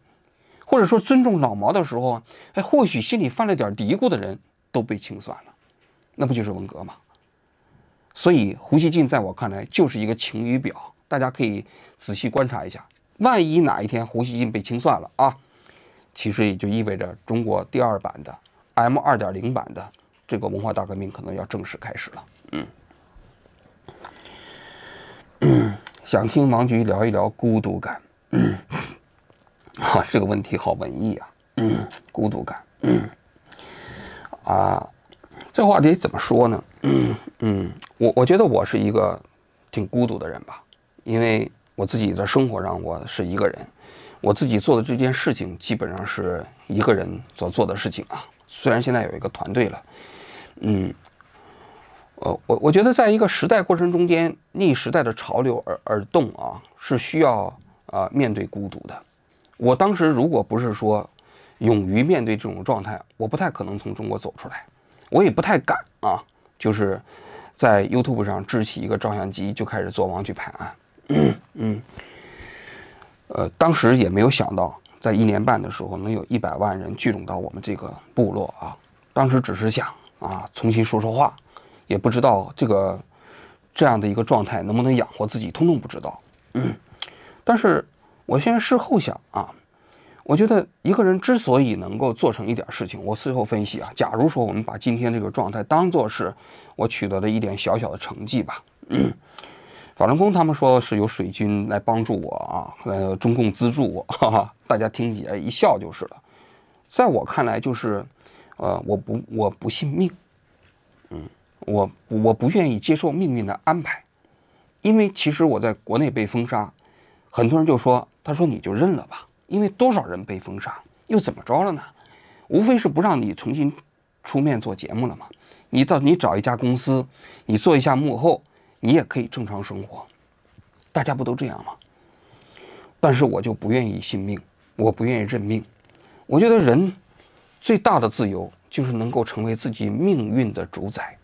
或者说尊重老毛的时候，哎，或许心里犯了点嘀咕的人都被清算了。那不就是文革吗？所以胡锡进在我看来就是一个晴雨表，大家可以仔细观察一下。万一哪一天胡锡进被清算了啊，其实也就意味着中国第二版的 M 二点零版的这个文化大革命可能要正式开始了。嗯，想听王局聊一聊孤独感。嗯，啊，这个问题好文艺啊。嗯，孤独感。嗯，啊。这话题怎么说呢？嗯，我我觉得我是一个挺孤独的人吧，因为我自己在生活上我是一个人，我自己做的这件事情基本上是一个人所做的事情啊。虽然现在有一个团队了，嗯，呃，我我觉得在一个时代过程中间，逆时代的潮流而而动啊，是需要啊面对孤独的。我当时如果不是说勇于面对这种状态，我不太可能从中国走出来，我也不太敢啊，就是在 YouTube 上支起一个照相机就开始做王去拍案。嗯，呃，当时也没有想到，在一年半的时候能有一百万人聚拢到我们这个部落啊。当时只是想啊，重新说说话，也不知道这个这样的一个状态能不能养活自己，通通不知道。嗯但是我现在事后想啊，我觉得一个人之所以能够做成一点事情，我事后分析啊，假如说我们把今天这个状态当做是我取得的一点小小的成绩吧。嗯法轮功他们说是有水军来帮助我啊，呃，中共资助我，哈哈，大家听起来一笑就是了。在我看来，就是，呃，我不我不信命，嗯，我我不愿意接受命运的安排，因为其实我在国内被封杀，很多人就说，他说你就认了吧，因为多少人被封杀，又怎么着了呢？无非是不让你重新出面做节目了嘛。你到你找一家公司，你做一下幕后。你也可以正常生活，大家不都这样吗？但是我就不愿意信命，我不愿意认命。我觉得人最大的自由就是能够成为自己命运的主宰。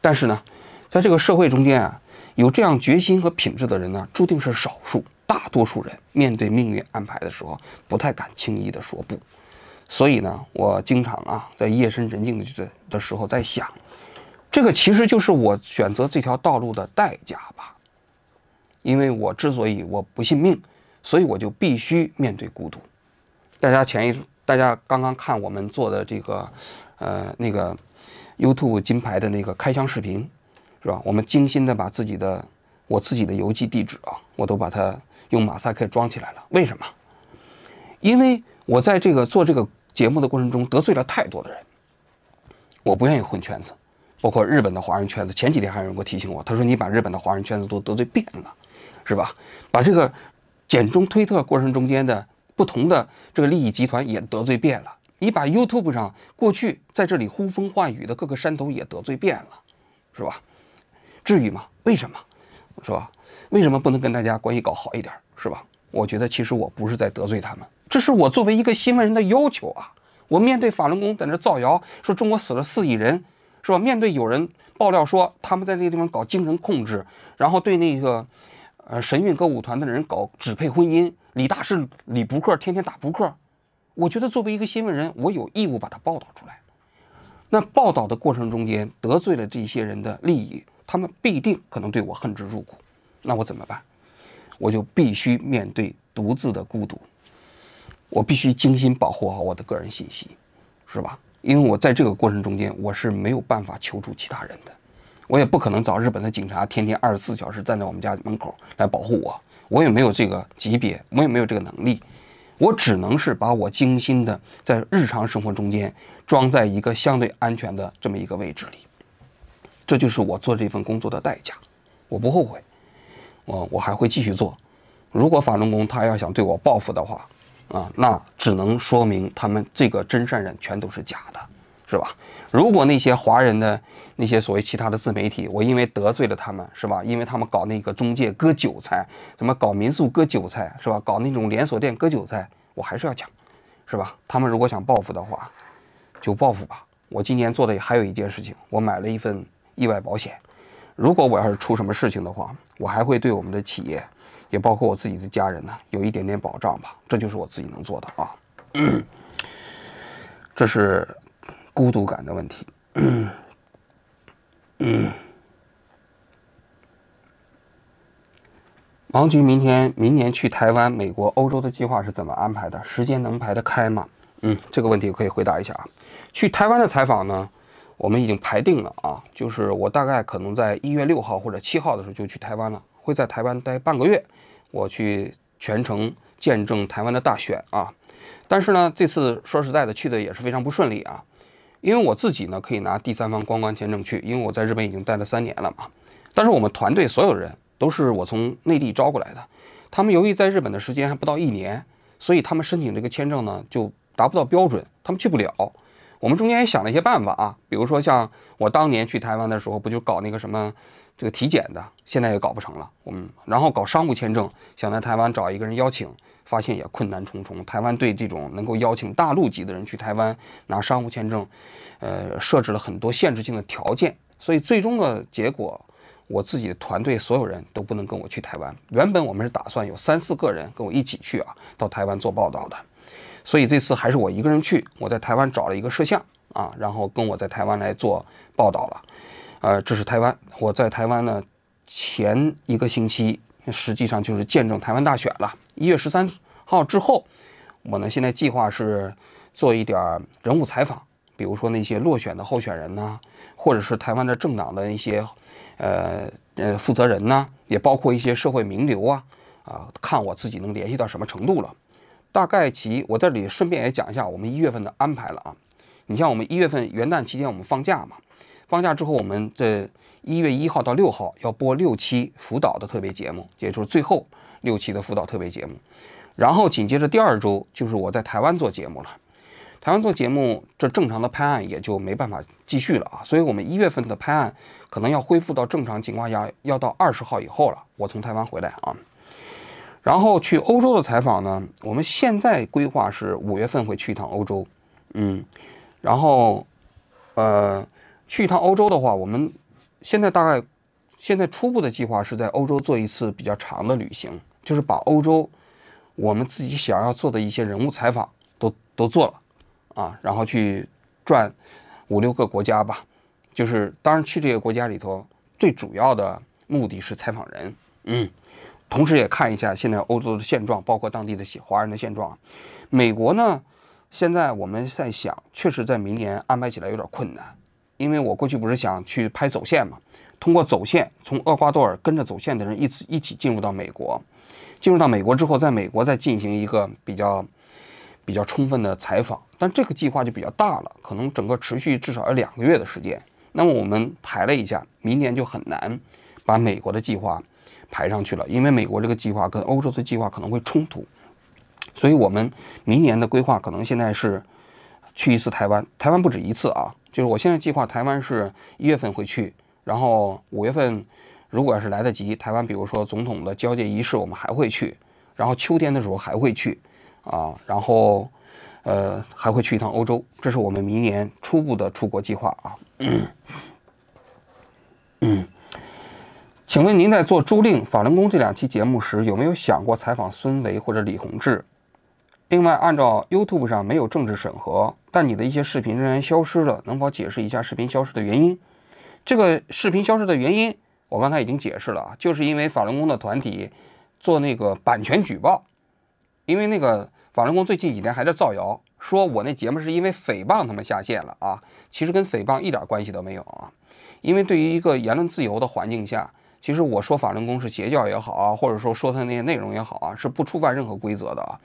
但是呢，在这个社会中间啊，有这样决心和品质的人呢，注定是少数。大多数人面对命运安排的时候，不太敢轻易的说不。所以呢，我经常啊，在夜深人静的的时候在想。这个其实就是我选择这条道路的代价吧，因为我之所以我不信命，所以我就必须面对孤独。大家前一大家刚刚看我们做的这个，呃，那个 YouTube 金牌的那个开箱视频，是吧？我们精心的把自己的我自己的邮寄地址啊，我都把它用马赛克装起来了。为什么？因为我在这个做这个节目的过程中得罪了太多的人，我不愿意混圈子。包括日本的华人圈子，前几天还有人给我提醒我，他说你把日本的华人圈子都得罪遍了，是吧？把这个简中推特过程中间的不同的这个利益集团也得罪遍了，你把 YouTube 上过去在这里呼风唤雨的各个山头也得罪遍了，是吧？至于吗？为什么？是吧？为什么不能跟大家关系搞好一点？是吧？我觉得其实我不是在得罪他们，这是我作为一个新闻人的要求啊！我面对法轮功在那造谣说中国死了四亿人。是吧？面对有人爆料说他们在那个地方搞精神控制，然后对那个呃神韵歌舞团的人搞指配婚姻，李大师李扑克天天打扑克，我觉得作为一个新闻人，我有义务把它报道出来。那报道的过程中间得罪了这些人的利益，他们必定可能对我恨之入骨。那我怎么办？我就必须面对独自的孤独，我必须精心保护好我的个人信息，是吧？因为我在这个过程中间，我是没有办法求助其他人的，我也不可能找日本的警察天天二十四小时站在我们家门口来保护我，我也没有这个级别，我也没有这个能力，我只能是把我精心的在日常生活中间装在一个相对安全的这么一个位置里，这就是我做这份工作的代价，我不后悔，我我还会继续做，如果法轮功他要想对我报复的话。啊，那只能说明他们这个真善人全都是假的，是吧？如果那些华人的那些所谓其他的自媒体，我因为得罪了他们，是吧？因为他们搞那个中介割韭菜，什么搞民宿割韭菜，是吧？搞那种连锁店割韭菜，我还是要讲，是吧？他们如果想报复的话，就报复吧。我今年做的还有一件事情，我买了一份意外保险，如果我要是出什么事情的话，我还会对我们的企业。也包括我自己的家人呢，有一点点保障吧，这就是我自己能做的啊。这是孤独感的问题。王局明天、明年去台湾、美国、欧洲的计划是怎么安排的？时间能排得开吗？嗯，这个问题我可以回答一下啊。去台湾的采访呢，我们已经排定了啊，就是我大概可能在一月六号或者七号的时候就去台湾了，会在台湾待半个月。我去全程见证台湾的大选啊，但是呢，这次说实在的去的也是非常不顺利啊，因为我自己呢可以拿第三方观光签证去，因为我在日本已经待了三年了嘛。但是我们团队所有人都是我从内地招过来的，他们由于在日本的时间还不到一年，所以他们申请这个签证呢就达不到标准，他们去不了。我们中间也想了一些办法啊，比如说像我当年去台湾的时候，不就搞那个什么这个体检的，现在也搞不成了。我们然后搞商务签证，想在台湾找一个人邀请，发现也困难重重。台湾对这种能够邀请大陆籍的人去台湾拿商务签证，呃，设置了很多限制性的条件，所以最终的结果，我自己的团队所有人都不能跟我去台湾。原本我们是打算有三四个人跟我一起去啊，到台湾做报道的。所以这次还是我一个人去，我在台湾找了一个摄像啊，然后跟我在台湾来做报道了。呃，这是台湾，我在台湾呢前一个星期，实际上就是见证台湾大选了。一月十三号之后，我呢现在计划是做一点人物采访，比如说那些落选的候选人呐，或者是台湾的政党的一些呃呃负责人呐，也包括一些社会名流啊啊，看我自己能联系到什么程度了。大概其，我这里顺便也讲一下我们一月份的安排了啊。你像我们一月份元旦期间我们放假嘛，放假之后我们这一月一号到六号要播六期辅导的特别节目，也就是最后六期的辅导特别节目。然后紧接着第二周就是我在台湾做节目了，台湾做节目这正常的拍案也就没办法继续了啊。所以我们一月份的拍案可能要恢复到正常情况下要到二十号以后了，我从台湾回来啊。然后去欧洲的采访呢，我们现在规划是五月份会去一趟欧洲，嗯，然后，呃，去一趟欧洲的话，我们现在大概现在初步的计划是在欧洲做一次比较长的旅行，就是把欧洲我们自己想要做的一些人物采访都都做了，啊，然后去转五六个国家吧，就是当然去这个国家里头，最主要的目的是采访人，嗯。同时也看一下现在欧洲的现状，包括当地的华人的现状。美国呢，现在我们在想，确实在明年安排起来有点困难，因为我过去不是想去拍走线嘛，通过走线从厄瓜多尔跟着走线的人一起一起进入到美国，进入到美国之后，在美国再进行一个比较比较充分的采访，但这个计划就比较大了，可能整个持续至少要两个月的时间。那么我们排了一下，明年就很难把美国的计划。排上去了，因为美国这个计划跟欧洲的计划可能会冲突，所以我们明年的规划可能现在是去一次台湾，台湾不止一次啊，就是我现在计划台湾是一月份会去，然后五月份如果要是来得及，台湾比如说总统的交接仪式我们还会去，然后秋天的时候还会去啊，然后呃还会去一趟欧洲，这是我们明年初步的出国计划啊。嗯。请问您在做朱令、法轮功这两期节目时，有没有想过采访孙维或者李洪志？另外，按照 YouTube 上没有政治审核，但你的一些视频仍然消失了，能否解释一下视频消失的原因？这个视频消失的原因，我刚才已经解释了，就是因为法轮功的团体做那个版权举报，因为那个法轮功最近几年还在造谣，说我那节目是因为诽谤他们下线了啊，其实跟诽谤一点关系都没有啊，因为对于一个言论自由的环境下。其实我说法轮功是邪教也好啊，或者说说他那些内容也好啊，是不触犯任何规则的啊，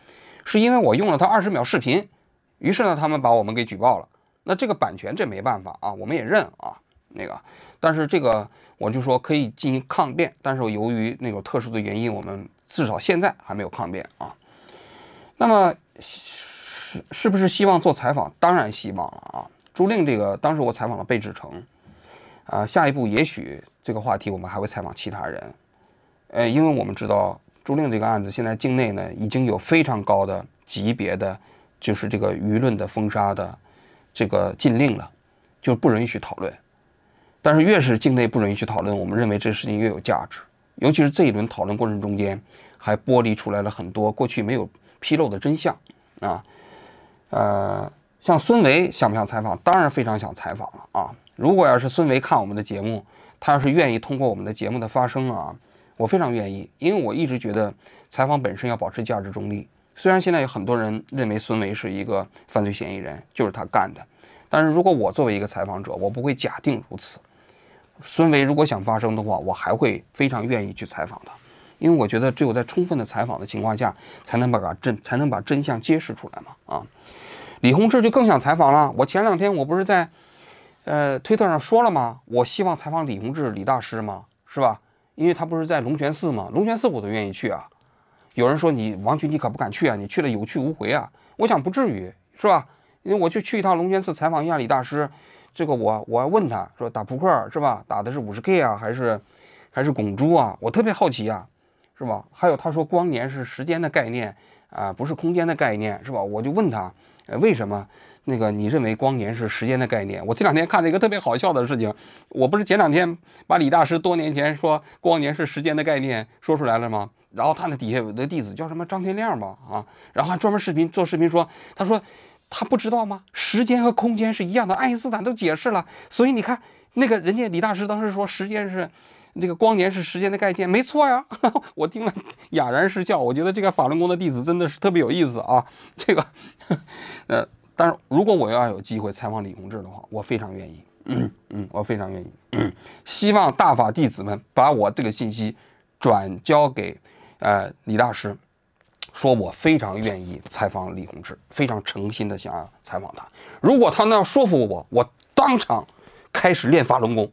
是因为我用了他二十秒视频，于是呢，他们把我们给举报了。那这个版权这没办法啊，我们也认啊，那个，但是这个我就说可以进行抗辩，但是由于那种特殊的原因，我们至少现在还没有抗辩啊。那么是是不是希望做采访？当然希望了啊。朱令这个当时我采访了贝志成，啊，下一步也许。这个话题我们还会采访其他人，呃，因为我们知道朱令这个案子现在境内呢已经有非常高的级别的，就是这个舆论的封杀的这个禁令了，就不允许讨论。但是越是境内不允许讨论，我们认为这事情越有价值。尤其是这一轮讨论过程中间，还剥离出来了很多过去没有披露的真相啊。呃，像孙维想不想采访？当然非常想采访了啊！如果要是孙维看我们的节目，他要是愿意通过我们的节目的发声啊，我非常愿意，因为我一直觉得采访本身要保持价值中立。虽然现在有很多人认为孙维是一个犯罪嫌疑人，就是他干的，但是如果我作为一个采访者，我不会假定如此。孙维如果想发声的话，我还会非常愿意去采访他，因为我觉得只有在充分的采访的情况下，才能把真才能把真相揭示出来嘛。啊，李洪志就更想采访了。我前两天我不是在。呃，推特上说了吗？我希望采访李洪志李大师吗？是吧？因为他不是在龙泉寺吗？龙泉寺我都愿意去啊。有人说你王军你可不敢去啊？你去了有去无回啊。我想不至于，是吧？因为我就去一趟龙泉寺采访一下李大师，这个我我要问他说打扑克是吧？打的是五十 K 啊，还是还是拱猪啊？我特别好奇啊，是吧？还有他说光年是时间的概念啊，不是空间的概念是吧？我就问他，呃，为什么？那个，你认为光年是时间的概念？我这两天看了一个特别好笑的事情，我不是前两天把李大师多年前说光年是时间的概念说出来了吗？然后他那底下有个弟子叫什么张天亮吧，啊，然后还专门视频做视频说，他说他不知道吗？时间和空间是一样的，爱因斯坦都解释了，所以你看那个人家李大师当时说时间是那个光年是时间的概念，没错呀，我听了哑然失笑。我觉得这个法轮功的弟子真的是特别有意思啊，这个，呃。但是如果我要有机会采访李洪志的话，我非常愿意。嗯嗯，我非常愿意。嗯，希望大法弟子们把我这个信息转交给呃李大师，说我非常愿意采访李洪志，非常诚心的想要采访他。如果他能说服我，我当场开始练法轮功。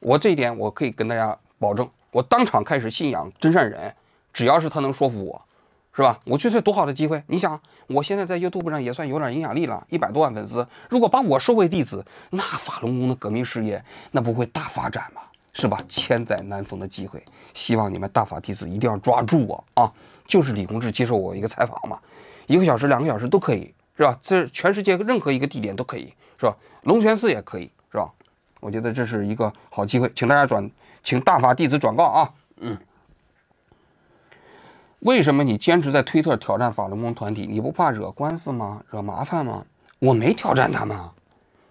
我这一点我可以跟大家保证，我当场开始信仰真善人，只要是他能说服我。是吧？我觉得这多好的机会！你想，我现在在 YouTube 上也算有点影响力了，一百多万粉丝。如果把我收为弟子，那法轮功的革命事业那不会大发展吗？是吧？千载难逢的机会，希望你们大法弟子一定要抓住我啊！就是李洪志接受我一个采访嘛，一个小时、两个小时都可以，是吧？这全世界任何一个地点都可以，是吧？龙泉寺也可以，是吧？我觉得这是一个好机会，请大家转，请大法弟子转告啊！嗯。为什么你坚持在推特挑战法轮功团体？你不怕惹官司吗？惹麻烦吗？我没挑战他们，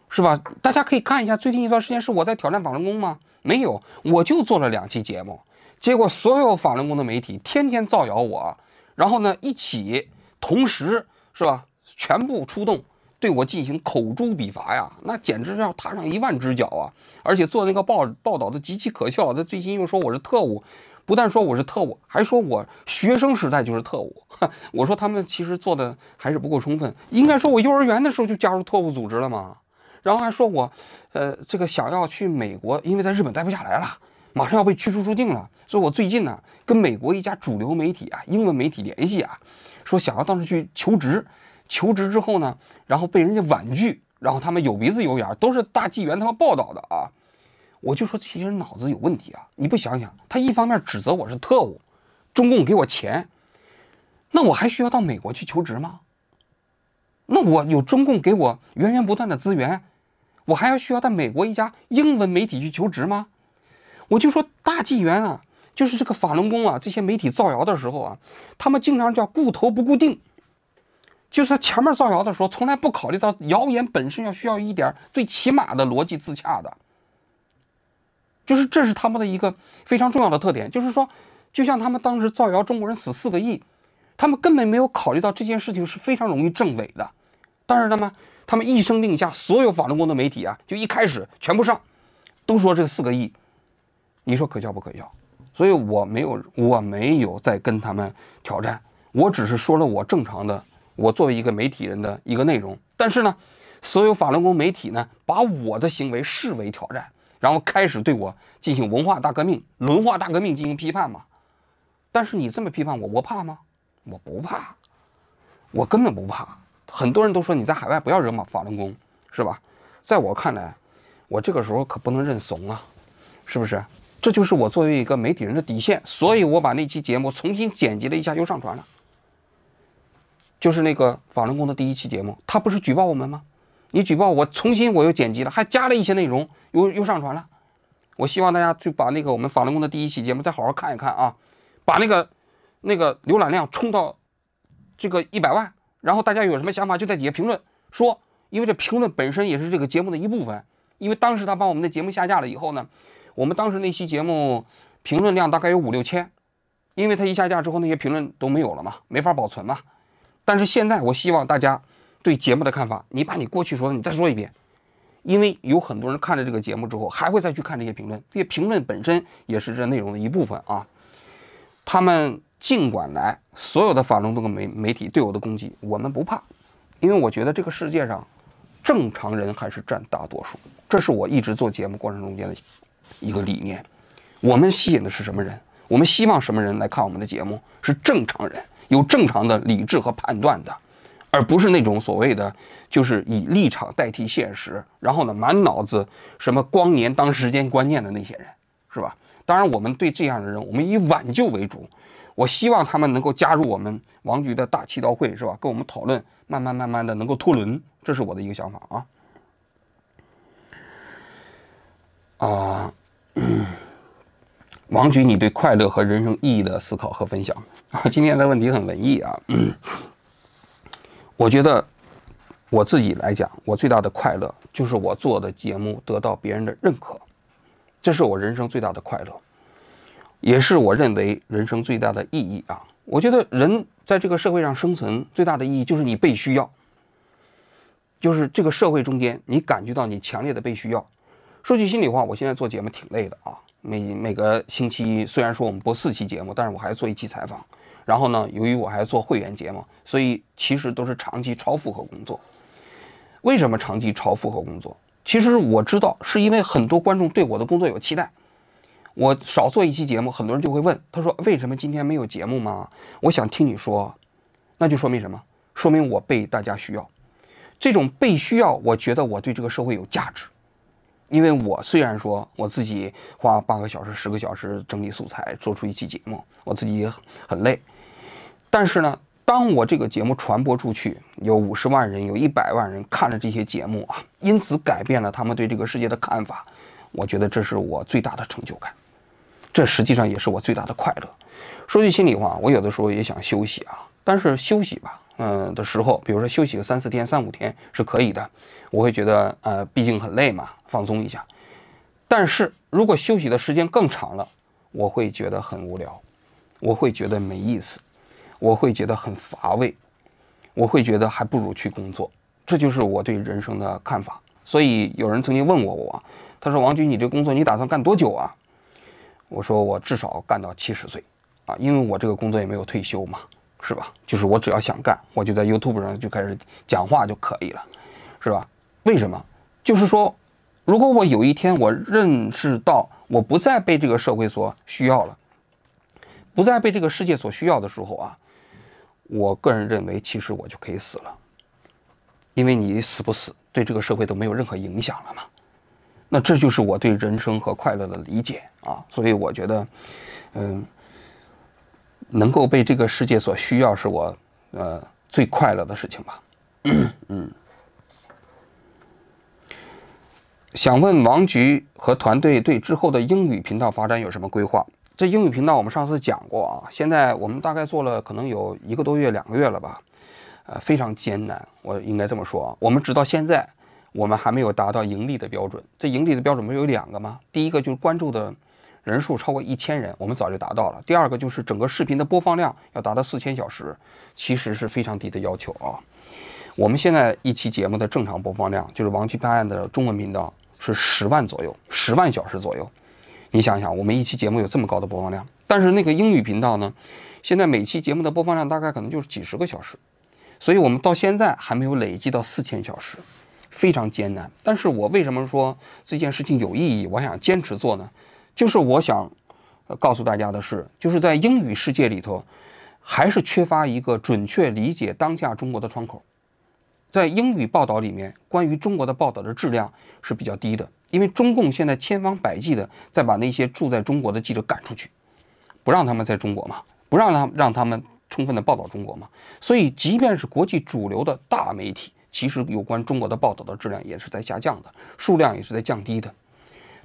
是吧？大家可以看一下，最近一段时间是我在挑战法轮功吗？没有，我就做了两期节目，结果所有法轮功的媒体天天造谣我，然后呢，一起同时是吧，全部出动对我进行口诛笔伐呀，那简直是要踏上一万只脚啊！而且做那个报报道的极其可笑，他最近又说我是特务。不但说我是特务，还说我学生时代就是特务。我说他们其实做的还是不够充分，应该说我幼儿园的时候就加入特务组织了嘛。然后还说我，呃，这个想要去美国，因为在日本待不下来了，马上要被驱逐出境了。所以我最近呢，跟美国一家主流媒体啊，英文媒体联系啊，说想要到那去求职。求职之后呢，然后被人家婉拒，然后他们有鼻子有眼，都是大纪元他们报道的啊。我就说这些人脑子有问题啊！你不想想，他一方面指责我是特务，中共给我钱，那我还需要到美国去求职吗？那我有中共给我源源不断的资源，我还要需要到美国一家英文媒体去求职吗？我就说大纪元啊，就是这个法轮功啊，这些媒体造谣的时候啊，他们经常叫顾头不顾腚，就是他前面造谣的时候，从来不考虑到谣言本身要需要一点最起码的逻辑自洽的。就是这是他们的一个非常重要的特点，就是说，就像他们当时造谣中国人死四个亿，他们根本没有考虑到这件事情是非常容易证伪的。但是他们，他们一声令下，所有法轮功的媒体啊，就一开始全部上，都说这四个亿，你说可笑不可笑？所以我没有，我没有在跟他们挑战，我只是说了我正常的，我作为一个媒体人的一个内容。但是呢，所有法轮功媒体呢，把我的行为视为挑战。然后开始对我进行文化大革命、文化大革命进行批判嘛？但是你这么批判我，我怕吗？我不怕，我根本不怕。很多人都说你在海外不要惹马法轮功，是吧？在我看来，我这个时候可不能认怂啊，是不是？这就是我作为一个媒体人的底线。所以我把那期节目重新剪辑了一下，又上传了。就是那个法轮功的第一期节目，他不是举报我们吗？你举报我，重新我又剪辑了，还加了一些内容，又又上传了。我希望大家去把那个我们法轮功的第一期节目再好好看一看啊，把那个那个浏览量冲到这个一百万，然后大家有什么想法就在底下评论说，因为这评论本身也是这个节目的一部分。因为当时他把我们的节目下架了以后呢，我们当时那期节目评论量大概有五六千，因为他一下架之后那些评论都没有了嘛，没法保存嘛。但是现在我希望大家。对节目的看法，你把你过去说的你再说一遍，因为有很多人看了这个节目之后，还会再去看这些评论，这些评论本身也是这内容的一部分啊。他们尽管来，所有的法轮功的媒媒体对我的攻击，我们不怕，因为我觉得这个世界上正常人还是占大多数，这是我一直做节目过程中间的一个理念。我们吸引的是什么人？我们希望什么人来看我们的节目？是正常人，有正常的理智和判断的。而不是那种所谓的就是以立场代替现实，然后呢满脑子什么光年当时间观念的那些人，是吧？当然，我们对这样的人，我们以挽救为主。我希望他们能够加入我们王局的大气道会，是吧？跟我们讨论，慢慢慢慢的能够脱轮，这是我的一个想法啊。啊，王局，你对快乐和人生意义的思考和分享啊？今天的问题很文艺啊。嗯我觉得我自己来讲，我最大的快乐就是我做的节目得到别人的认可，这是我人生最大的快乐。也是我认为人生最大的意义啊！我觉得人在这个社会上生存最大的意义就是你被需要，就是这个社会中间你感觉到你强烈的被需要。说句心里话，我现在做节目挺累的啊！每每个星期虽然说我们播四期节目，但是我还要做一期采访。然后呢，由于我还做会员节目，所以其实都是长期超负荷工作。为什么长期超负荷工作？其实我知道，是因为很多观众对我的工作有期待。我少做一期节目，很多人就会问，他说：“为什么今天没有节目吗？”我想听你说，那就说明什么？说明我被大家需要。这种被需要，我觉得我对这个社会有价值。因为我虽然说我自己花八个小时、十个小时整理素材做出一期节目，我自己也很累，但是呢，当我这个节目传播出去，有五十万人、有一百万人看了这些节目啊，因此改变了他们对这个世界的看法，我觉得这是我最大的成就感。这实际上也是我最大的快乐。说句心里话，我有的时候也想休息啊，但是休息吧，嗯的时候，比如说休息个三四天、三五天是可以的。我会觉得，呃，毕竟很累嘛，放松一下。但是如果休息的时间更长了，我会觉得很无聊，我会觉得没意思，我会觉得很乏味，我会觉得还不如去工作。这就是我对人生的看法。所以有人曾经问过我，他说：“王军，你这工作你打算干多久啊？”我说我至少干到七十岁，啊，因为我这个工作也没有退休嘛，是吧？就是我只要想干，我就在 YouTube 上就开始讲话就可以了，是吧？为什么？就是说，如果我有一天我认识到我不再被这个社会所需要了，不再被这个世界所需要的时候啊，我个人认为其实我就可以死了，因为你死不死对这个社会都没有任何影响了嘛。那这就是我对人生和快乐的理解啊，所以我觉得，嗯，能够被这个世界所需要是我呃最快乐的事情吧。嗯，想问王局和团队对之后的英语频道发展有什么规划？这英语频道我们上次讲过啊，现在我们大概做了可能有一个多月、两个月了吧，呃，非常艰难，我应该这么说啊，我们直到现在。我们还没有达到盈利的标准。这盈利的标准不是有两个吗？第一个就是关注的人数超过一千人，我们早就达到了。第二个就是整个视频的播放量要达到四千小时，其实是非常低的要求啊。我们现在一期节目的正常播放量，就是王局拍案的中文频道是十万左右，十万小时左右。你想想，我们一期节目有这么高的播放量，但是那个英语频道呢，现在每期节目的播放量大概可能就是几十个小时，所以我们到现在还没有累计到四千小时。非常艰难，但是我为什么说这件事情有意义？我想坚持做呢，就是我想告诉大家的是，就是在英语世界里头，还是缺乏一个准确理解当下中国的窗口。在英语报道里面，关于中国的报道的质量是比较低的，因为中共现在千方百计的在把那些住在中国的记者赶出去，不让他们在中国嘛，不让他让他们充分的报道中国嘛，所以即便是国际主流的大媒体。其实有关中国的报道的质量也是在下降的，数量也是在降低的。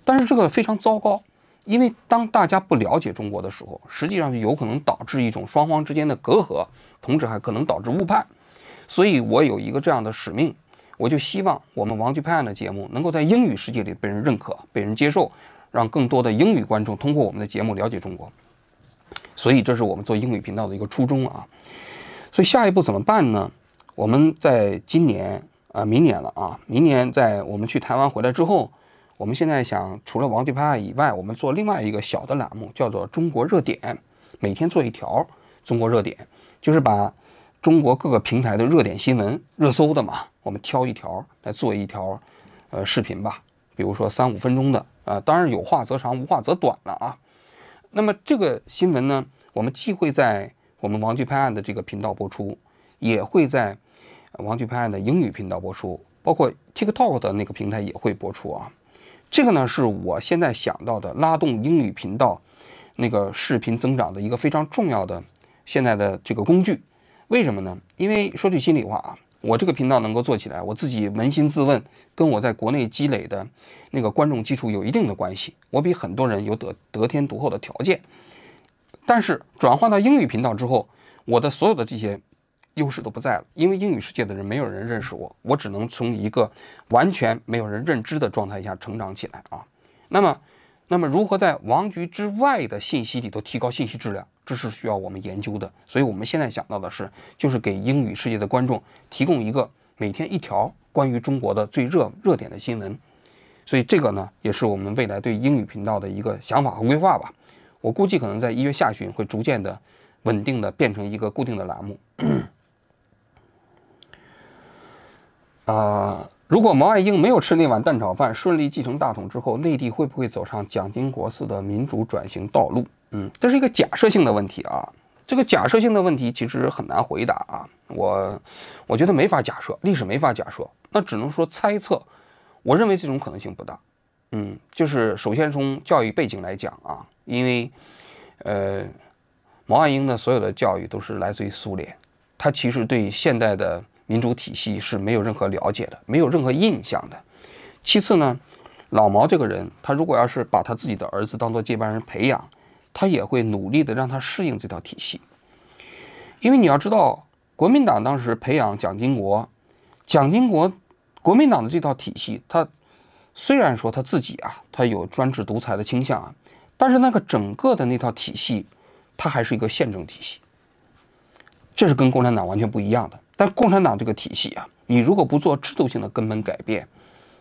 但是这个非常糟糕，因为当大家不了解中国的时候，实际上就有可能导致一种双方之间的隔阂，同时还可能导致误判。所以我有一个这样的使命，我就希望我们王局拍案的节目能够在英语世界里被人认可、被人接受，让更多的英语观众通过我们的节目了解中国。所以这是我们做英语频道的一个初衷啊。所以下一步怎么办呢？我们在今年啊，明年了啊，明年在我们去台湾回来之后，我们现在想除了王迪拍以外，我们做另外一个小的栏目，叫做中国热点，每天做一条中国热点，就是把中国各个平台的热点新闻、热搜的嘛，我们挑一条来做一条呃视频吧，比如说三五分钟的啊，当然有话则长，无话则短了啊。那么这个新闻呢，我们既会在我们王局拍案的这个频道播出，也会在。王菊拍案的英语频道播出，包括 TikTok 的那个平台也会播出啊。这个呢是我现在想到的拉动英语频道那个视频增长的一个非常重要的现在的这个工具。为什么呢？因为说句心里话啊，我这个频道能够做起来，我自己扪心自问，跟我在国内积累的那个观众基础有一定的关系。我比很多人有得得天独厚的条件。但是转换到英语频道之后，我的所有的这些优势都不在了，因为英语世界的人没有人认识我，我只能从一个完全没有人认知的状态下成长起来啊。那么，那么如何在王局之外的信息里头提高信息质量？这是需要我们研究的，所以我们现在想到的是，就是给英语世界的观众提供一个每天一条关于中国的最热热点的新闻。所以这个呢，也是我们未来对英语频道的一个想法和规划吧。我估计可能在一月下旬会逐渐的稳定的变成一个固定的栏目。啊，如果毛爱英没有吃那碗蛋炒饭，顺利继承大统之后，内地会不会走上蒋经国式的民主转型道路？嗯，这是一个假设性的问题啊。这个假设性的问题其实很难回答啊。我我觉得没法假设，历史没法假设，那只能说猜测。我认为这种可能性不大。嗯，就是首先从教育背景来讲啊，因为呃，毛岸英的所有的教育都是来自于苏联，他其实对现代的民主体系是没有任何了解的，没有任何印象的。其次呢，老毛这个人，他如果要是把他自己的儿子当做接班人培养，他也会努力的让他适应这套体系，因为你要知道，国民党当时培养蒋经国，蒋经国，国民党的这套体系，他虽然说他自己啊，他有专制独裁的倾向啊，但是那个整个的那套体系，它还是一个宪政体系，这是跟共产党完全不一样的。但共产党这个体系啊，你如果不做制度性的根本改变，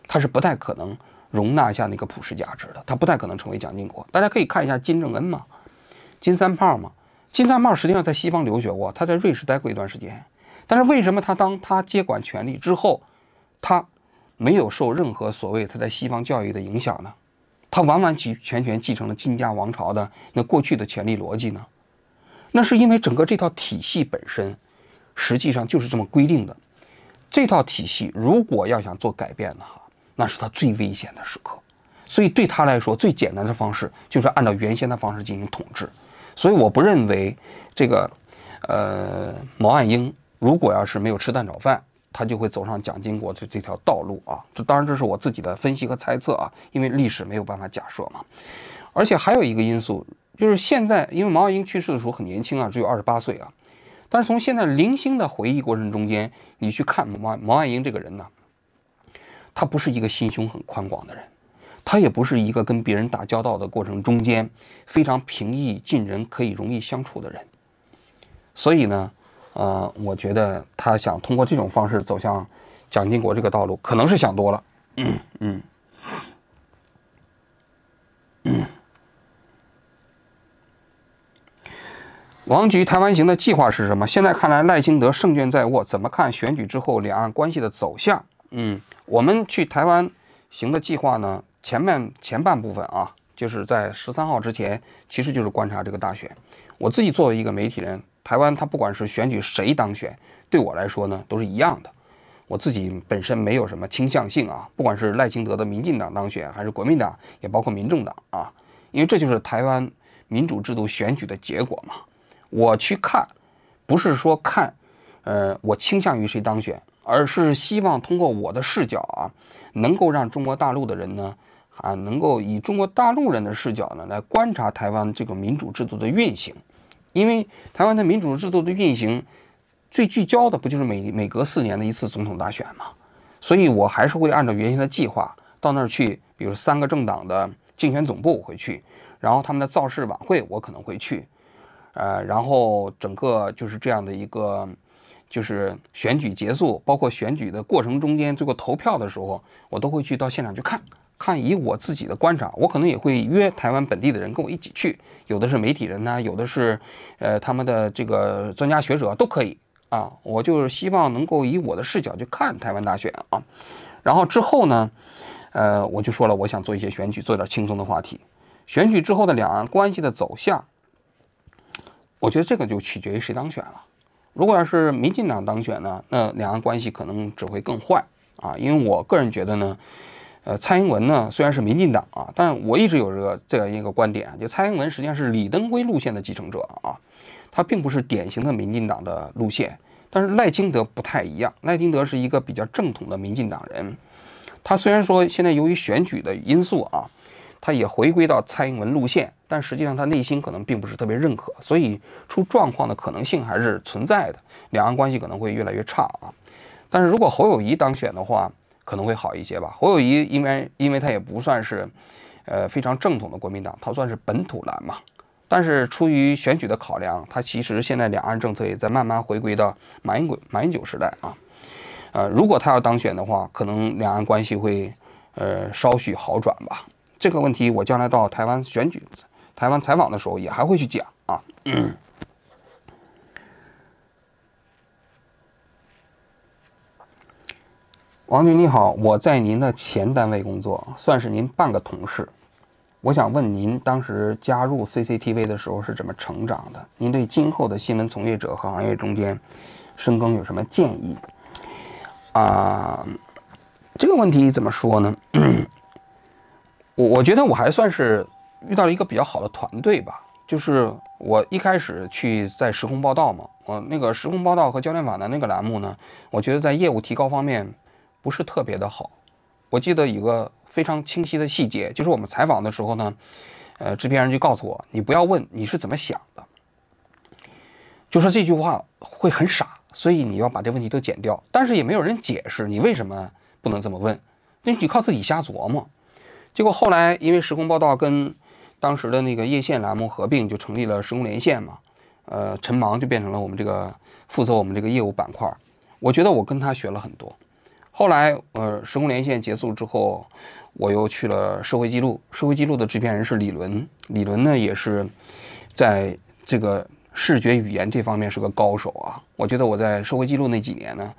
它是不太可能。容纳下那个普世价值的，他不太可能成为蒋经国。大家可以看一下金正恩嘛，金三胖嘛。金三胖实际上在西方留学过，他在瑞士待过一段时间。但是为什么他当他接管权力之后，他没有受任何所谓他在西方教育的影响呢？他完完全全继承了金家王朝的那过去的权力逻辑呢？那是因为整个这套体系本身实际上就是这么规定的。这套体系如果要想做改变的话，那是他最危险的时刻，所以对他来说，最简单的方式就是按照原先的方式进行统治。所以我不认为这个，呃，毛岸英如果要是没有吃蛋炒饭，他就会走上蒋经国的这条道路啊。这当然这是我自己的分析和猜测啊，因为历史没有办法假设嘛。而且还有一个因素，就是现在因为毛岸英去世的时候很年轻啊，只有二十八岁啊。但是从现在零星的回忆过程中间，你去看毛毛岸英这个人呢？他不是一个心胸很宽广的人，他也不是一个跟别人打交道的过程中间非常平易近人、可以容易相处的人。所以呢，呃，我觉得他想通过这种方式走向蒋经国这个道路，可能是想多了。嗯嗯。王局台湾行的计划是什么？现在看来赖清德胜券在握，怎么看选举之后两岸关系的走向？嗯。我们去台湾行的计划呢，前面前半部分啊，就是在十三号之前，其实就是观察这个大选。我自己作为一个媒体人，台湾它不管是选举谁当选，对我来说呢都是一样的。我自己本身没有什么倾向性啊，不管是赖清德的民进党当选，还是国民党，也包括民众党啊，因为这就是台湾民主制度选举的结果嘛。我去看，不是说看，呃，我倾向于谁当选。而是希望通过我的视角啊，能够让中国大陆的人呢，啊，能够以中国大陆人的视角呢来观察台湾这个民主制度的运行，因为台湾的民主制度的运行最聚焦的不就是每每隔四年的一次总统大选吗？所以我还是会按照原先的计划到那儿去，比如三个政党的竞选总部我会去，然后他们的造势晚会我可能会去，呃，然后整个就是这样的一个。就是选举结束，包括选举的过程中间，最后投票的时候，我都会去到现场去看看。以我自己的观察，我可能也会约台湾本地的人跟我一起去，有的是媒体人呢，有的是，呃，他们的这个专家学者都可以啊。我就是希望能够以我的视角去看台湾大选啊。然后之后呢，呃，我就说了，我想做一些选举，做点轻松的话题。选举之后的两岸关系的走向，我觉得这个就取决于谁当选了。如果要是民进党当选呢，那两岸关系可能只会更坏啊。因为我个人觉得呢，呃，蔡英文呢虽然是民进党啊，但我一直有这个这样一个观点，就蔡英文实际上是李登辉路线的继承者啊，他并不是典型的民进党的路线。但是赖清德不太一样，赖清德是一个比较正统的民进党人。他虽然说现在由于选举的因素啊，他也回归到蔡英文路线，但实际上他内心可能并不是特别认可，所以出状况的可能性还是存在的，两岸关系可能会越来越差啊。但是如果侯友谊当选的话，可能会好一些吧。侯友谊因为因为他也不算是，呃非常正统的国民党，他算是本土蓝嘛。但是出于选举的考量，他其实现在两岸政策也在慢慢回归到马英九马英九时代啊。呃，如果他要当选的话，可能两岸关系会呃稍许好转吧。这个问题我将来到台湾选举、台湾采访的时候也还会去讲啊。王军你好，我在您的前单位工作，算是您半个同事。我想问您，当时加入 CCTV 的时候是怎么成长的？您对今后的新闻从业者和行业中间深耕有什么建议？啊，这个问题怎么说呢？我我觉得我还算是遇到了一个比较好的团队吧。就是我一开始去在时空报道嘛，我那个时空报道和焦点访谈那个栏目呢，我觉得在业务提高方面不是特别的好。我记得一个。非常清晰的细节，就是我们采访的时候呢，呃，制片人就告诉我，你不要问你是怎么想的，就说这句话会很傻，所以你要把这问题都剪掉。但是也没有人解释你为什么不能这么问，那你靠自己瞎琢磨。结果后来因为时空报道跟当时的那个叶线栏目合并，就成立了时空连线嘛，呃，陈芒就变成了我们这个负责我们这个业务板块。我觉得我跟他学了很多。后来呃，时空连线结束之后。我又去了社会记录，社会记录的制片人是李伦，李伦呢也是在这个视觉语言这方面是个高手啊。我觉得我在社会记录那几年呢，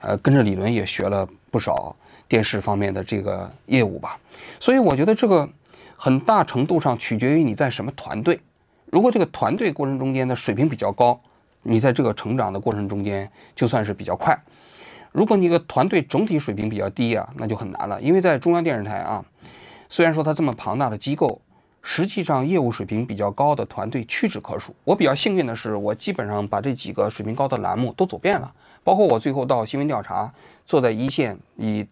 呃，跟着李伦也学了不少电视方面的这个业务吧。所以我觉得这个很大程度上取决于你在什么团队。如果这个团队过程中间的水平比较高，你在这个成长的过程中间就算是比较快。如果你的团队总体水平比较低啊，那就很难了。因为在中央电视台啊，虽然说它这么庞大的机构，实际上业务水平比较高的团队屈指可数。我比较幸运的是，我基本上把这几个水平高的栏目都走遍了，包括我最后到新闻调查，坐在一线，以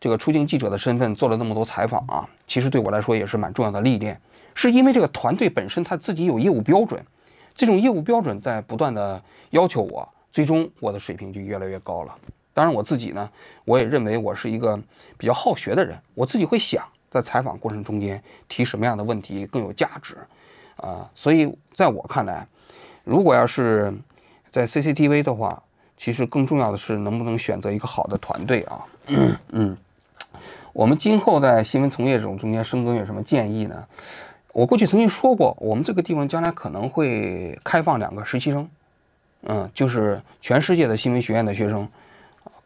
这个出境记者的身份做了那么多采访啊，其实对我来说也是蛮重要的历练。是因为这个团队本身他自己有业务标准，这种业务标准在不断的要求我，最终我的水平就越来越高了。当然，我自己呢，我也认为我是一个比较好学的人。我自己会想，在采访过程中间提什么样的问题更有价值，啊，所以在我看来，如果要是在 CCTV 的话，其实更重要的是能不能选择一个好的团队啊。嗯，我们今后在新闻从业者中间深耕有什么建议呢？我过去曾经说过，我们这个地方将来可能会开放两个实习生，嗯，就是全世界的新闻学院的学生。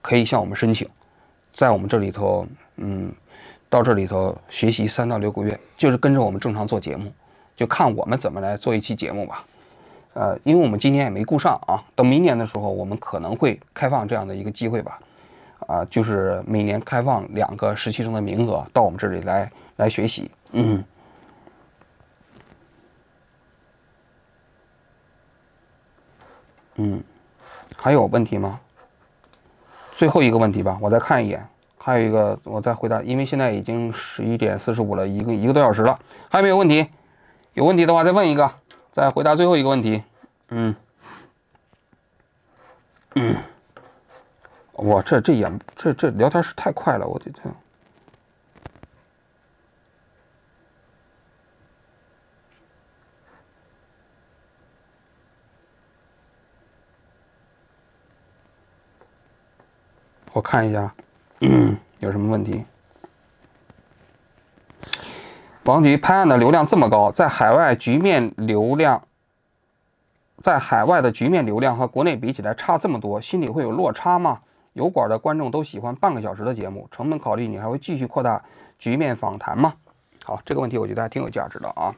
可以向我们申请，在我们这里头，嗯，到这里头学习三到六个月，就是跟着我们正常做节目，就看我们怎么来做一期节目吧。呃，因为我们今年也没顾上啊，等明年的时候，我们可能会开放这样的一个机会吧。啊，就是每年开放两个实习生的名额到我们这里来来学习。嗯，嗯，还有问题吗？最后一个问题吧，我再看一眼。还有一个，我再回答，因为现在已经十一点四十五了，一个一个多小时了，还有没有问题？有问题的话再问一个，再回答最后一个问题。嗯，嗯，哇，这这也这这聊天是太快了，我的天。我看一下，有什么问题？王局拍案的流量这么高，在海外局面流量，在海外的局面流量和国内比起来差这么多，心里会有落差吗？油管的观众都喜欢半个小时的节目，成本考虑，你还会继续扩大局面访谈吗？好，这个问题我觉得还挺有价值的啊。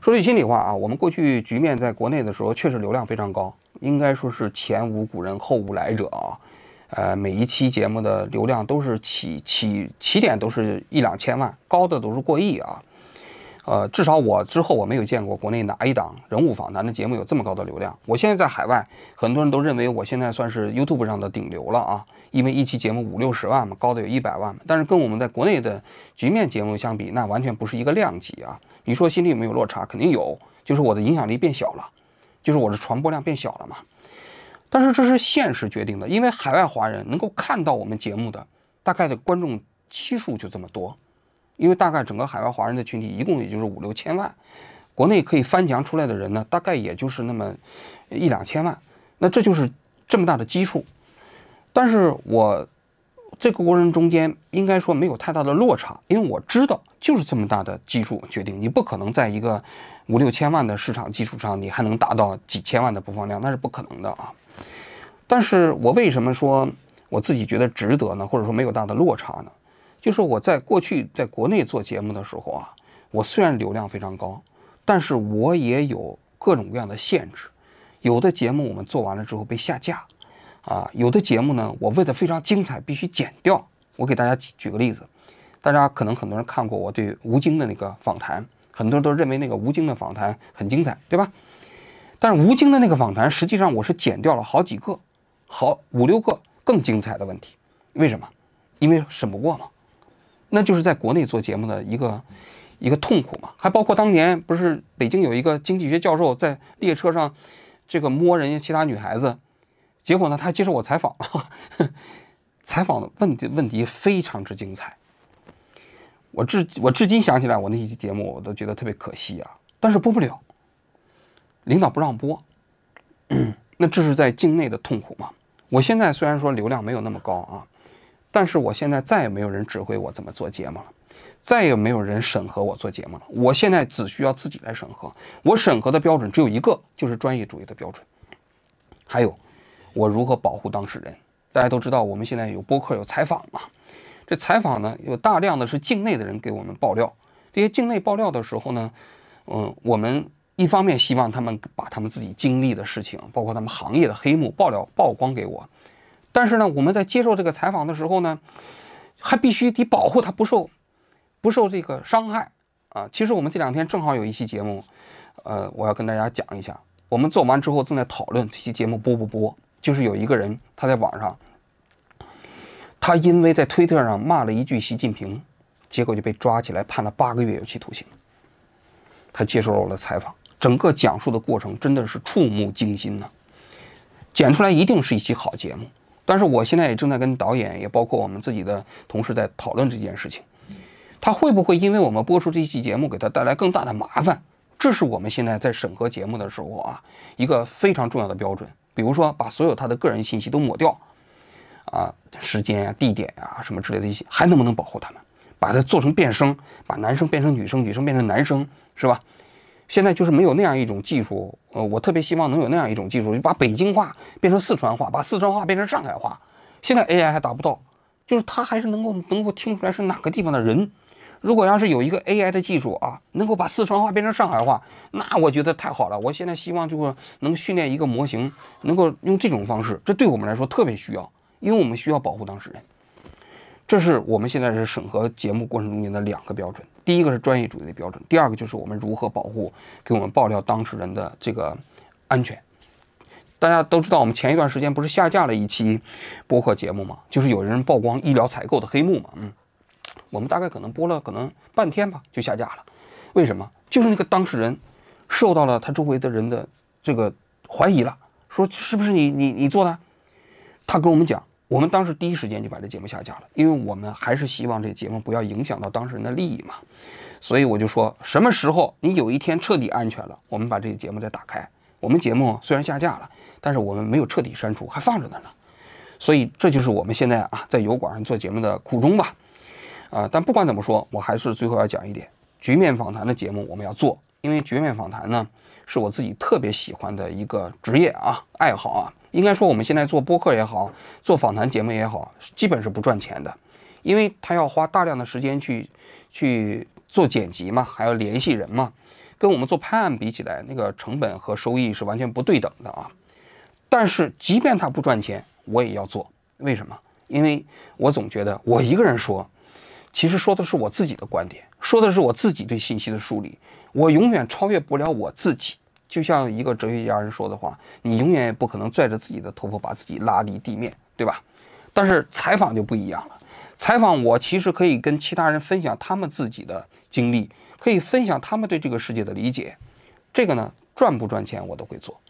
说句心里话啊，我们过去局面在国内的时候确实流量非常高，应该说是前无古人后无来者啊。呃，每一期节目的流量都是起起起点都是一两千万，高的都是过亿啊。呃，至少我之后我没有见过国内哪一档人物访谈的节目有这么高的流量。我现在在海外，很多人都认为我现在算是 YouTube 上的顶流了啊，因为一期节目五六十万嘛，高的有一百万嘛。但是跟我们在国内的局面节目相比，那完全不是一个量级啊。你说心里有没有落差？肯定有，就是我的影响力变小了，就是我的传播量变小了嘛。但是这是现实决定的，因为海外华人能够看到我们节目的大概的观众基数就这么多，因为大概整个海外华人的群体一共也就是五六千万，国内可以翻墙出来的人呢，大概也就是那么一两千万，那这就是这么大的基数。但是我这个过程中间应该说没有太大的落差，因为我知道就是这么大的基数决定，你不可能在一个五六千万的市场基础上，你还能达到几千万的播放量，那是不可能的啊。但是我为什么说我自己觉得值得呢？或者说没有大的落差呢？就是我在过去在国内做节目的时候啊，我虽然流量非常高，但是我也有各种各样的限制。有的节目我们做完了之后被下架，啊，有的节目呢，我为了非常精彩必须剪掉。我给大家举举个例子，大家可能很多人看过我对吴京的那个访谈，很多人都认为那个吴京的访谈很精彩，对吧？但是吴京的那个访谈，实际上我是剪掉了好几个。好五六个更精彩的问题，为什么？因为审不过嘛，那就是在国内做节目的一个一个痛苦嘛。还包括当年不是北京有一个经济学教授在列车上这个摸人家其他女孩子，结果呢他接受我采访了，采访的问题问题非常之精彩。我至我至今想起来我那期节目我都觉得特别可惜啊，但是播不了，领导不让播，那这是在境内的痛苦嘛。我现在虽然说流量没有那么高啊，但是我现在再也没有人指挥我怎么做节目了，再也没有人审核我做节目了。我现在只需要自己来审核，我审核的标准只有一个，就是专业主义的标准。还有，我如何保护当事人？大家都知道，我们现在有播客有采访嘛，这采访呢有大量的是境内的人给我们爆料，这些境内爆料的时候呢，嗯，我们。一方面希望他们把他们自己经历的事情，包括他们行业的黑幕爆料曝光给我，但是呢，我们在接受这个采访的时候呢，还必须得保护他不受不受这个伤害啊。其实我们这两天正好有一期节目，呃，我要跟大家讲一下。我们做完之后正在讨论这期节目播不播。就是有一个人他在网上，他因为在推特上骂了一句习近平，结果就被抓起来判了八个月有期徒刑。他接受了我的采访。整个讲述的过程真的是触目惊心呐，剪出来一定是一期好节目。但是我现在也正在跟导演，也包括我们自己的同事在讨论这件事情，他会不会因为我们播出这期节目给他带来更大的麻烦？这是我们现在在审核节目的时候啊，一个非常重要的标准。比如说把所有他的个人信息都抹掉，啊，时间啊、地点啊什么之类的一些，还能不能保护他们？把它做成变声，把男生变成女生，女生变成男生，是吧？现在就是没有那样一种技术，呃，我特别希望能有那样一种技术，就把北京话变成四川话，把四川话变成上海话。现在 AI 还达不到，就是它还是能够能够听出来是哪个地方的人。如果要是有一个 AI 的技术啊，能够把四川话变成上海话，那我觉得太好了。我现在希望就是能训练一个模型，能够用这种方式，这对我们来说特别需要，因为我们需要保护当事人。这是我们现在是审核节目过程中间的两个标准，第一个是专业主义的标准，第二个就是我们如何保护给我们爆料当事人的这个安全。大家都知道，我们前一段时间不是下架了一期播客节目嘛，就是有人曝光医疗采购的黑幕嘛，嗯，我们大概可能播了可能半天吧就下架了，为什么？就是那个当事人受到了他周围的人的这个怀疑了，说是不是你你你做的？他跟我们讲。我们当时第一时间就把这节目下架了，因为我们还是希望这节目不要影响到当事人的利益嘛，所以我就说什么时候你有一天彻底安全了，我们把这个节目再打开。我们节目虽然下架了，但是我们没有彻底删除，还放着呢呢。所以这就是我们现在啊在油管上做节目的苦衷吧。啊，但不管怎么说，我还是最后要讲一点，局面访谈的节目我们要做，因为局面访谈呢是我自己特别喜欢的一个职业啊，爱好啊。应该说，我们现在做播客也好，做访谈节目也好，基本是不赚钱的，因为他要花大量的时间去去做剪辑嘛，还要联系人嘛，跟我们做拍案比起来，那个成本和收益是完全不对等的啊。但是即便他不赚钱，我也要做。为什么？因为我总觉得我一个人说，其实说的是我自己的观点，说的是我自己对信息的梳理。我永远超越不了我自己。就像一个哲学家人说的话，你永远也不可能拽着自己的头发把自己拉离地面，对吧？但是采访就不一样了。采访我其实可以跟其他人分享他们自己的经历，可以分享他们对这个世界的理解。这个呢，赚不赚钱我都会做。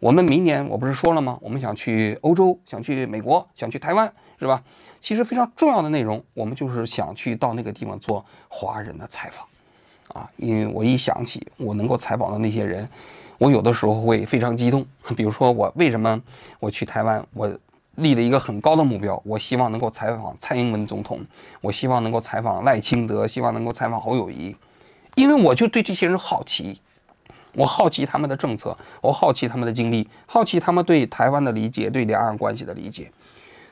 我们明年我不是说了吗？我们想去欧洲，想去美国，想去台湾，是吧？其实非常重要的内容，我们就是想去到那个地方做华人的采访，啊，因为我一想起我能够采访的那些人，我有的时候会非常激动。比如说我为什么我去台湾，我立了一个很高的目标，我希望能够采访蔡英文总统，我希望能够采访赖清德，希望能够采访侯友谊，因为我就对这些人好奇。我好奇他们的政策，我好奇他们的经历，好奇他们对台湾的理解，对两岸关系的理解。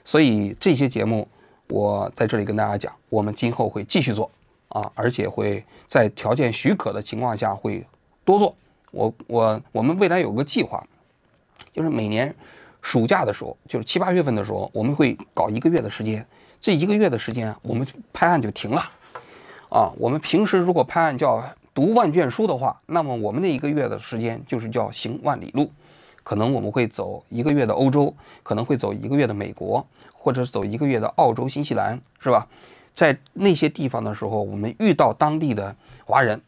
所以这些节目，我在这里跟大家讲，我们今后会继续做啊，而且会在条件许可的情况下会多做。我我我们未来有个计划，就是每年暑假的时候，就是七八月份的时候，我们会搞一个月的时间。这一个月的时间，我们拍案就停了啊。我们平时如果拍案叫。读万卷书的话，那么我们那一个月的时间就是叫行万里路，可能我们会走一个月的欧洲，可能会走一个月的美国，或者走一个月的澳洲、新西兰，是吧？在那些地方的时候，我们遇到当地的华人，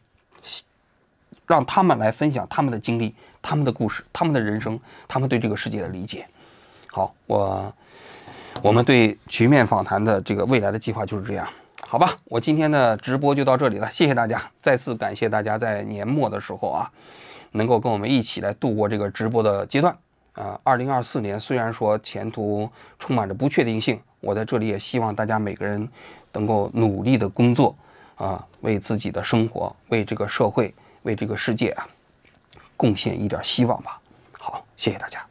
让他们来分享他们的经历、他们的故事、他们的人生、他们对这个世界的理解。好，我我们对局面访谈的这个未来的计划就是这样。好吧，我今天的直播就到这里了，谢谢大家，再次感谢大家在年末的时候啊，能够跟我们一起来度过这个直播的阶段啊。二零二四年虽然说前途充满着不确定性，我在这里也希望大家每个人能够努力的工作啊，为自己的生活、为这个社会、为这个世界啊，贡献一点希望吧。好，谢谢大家，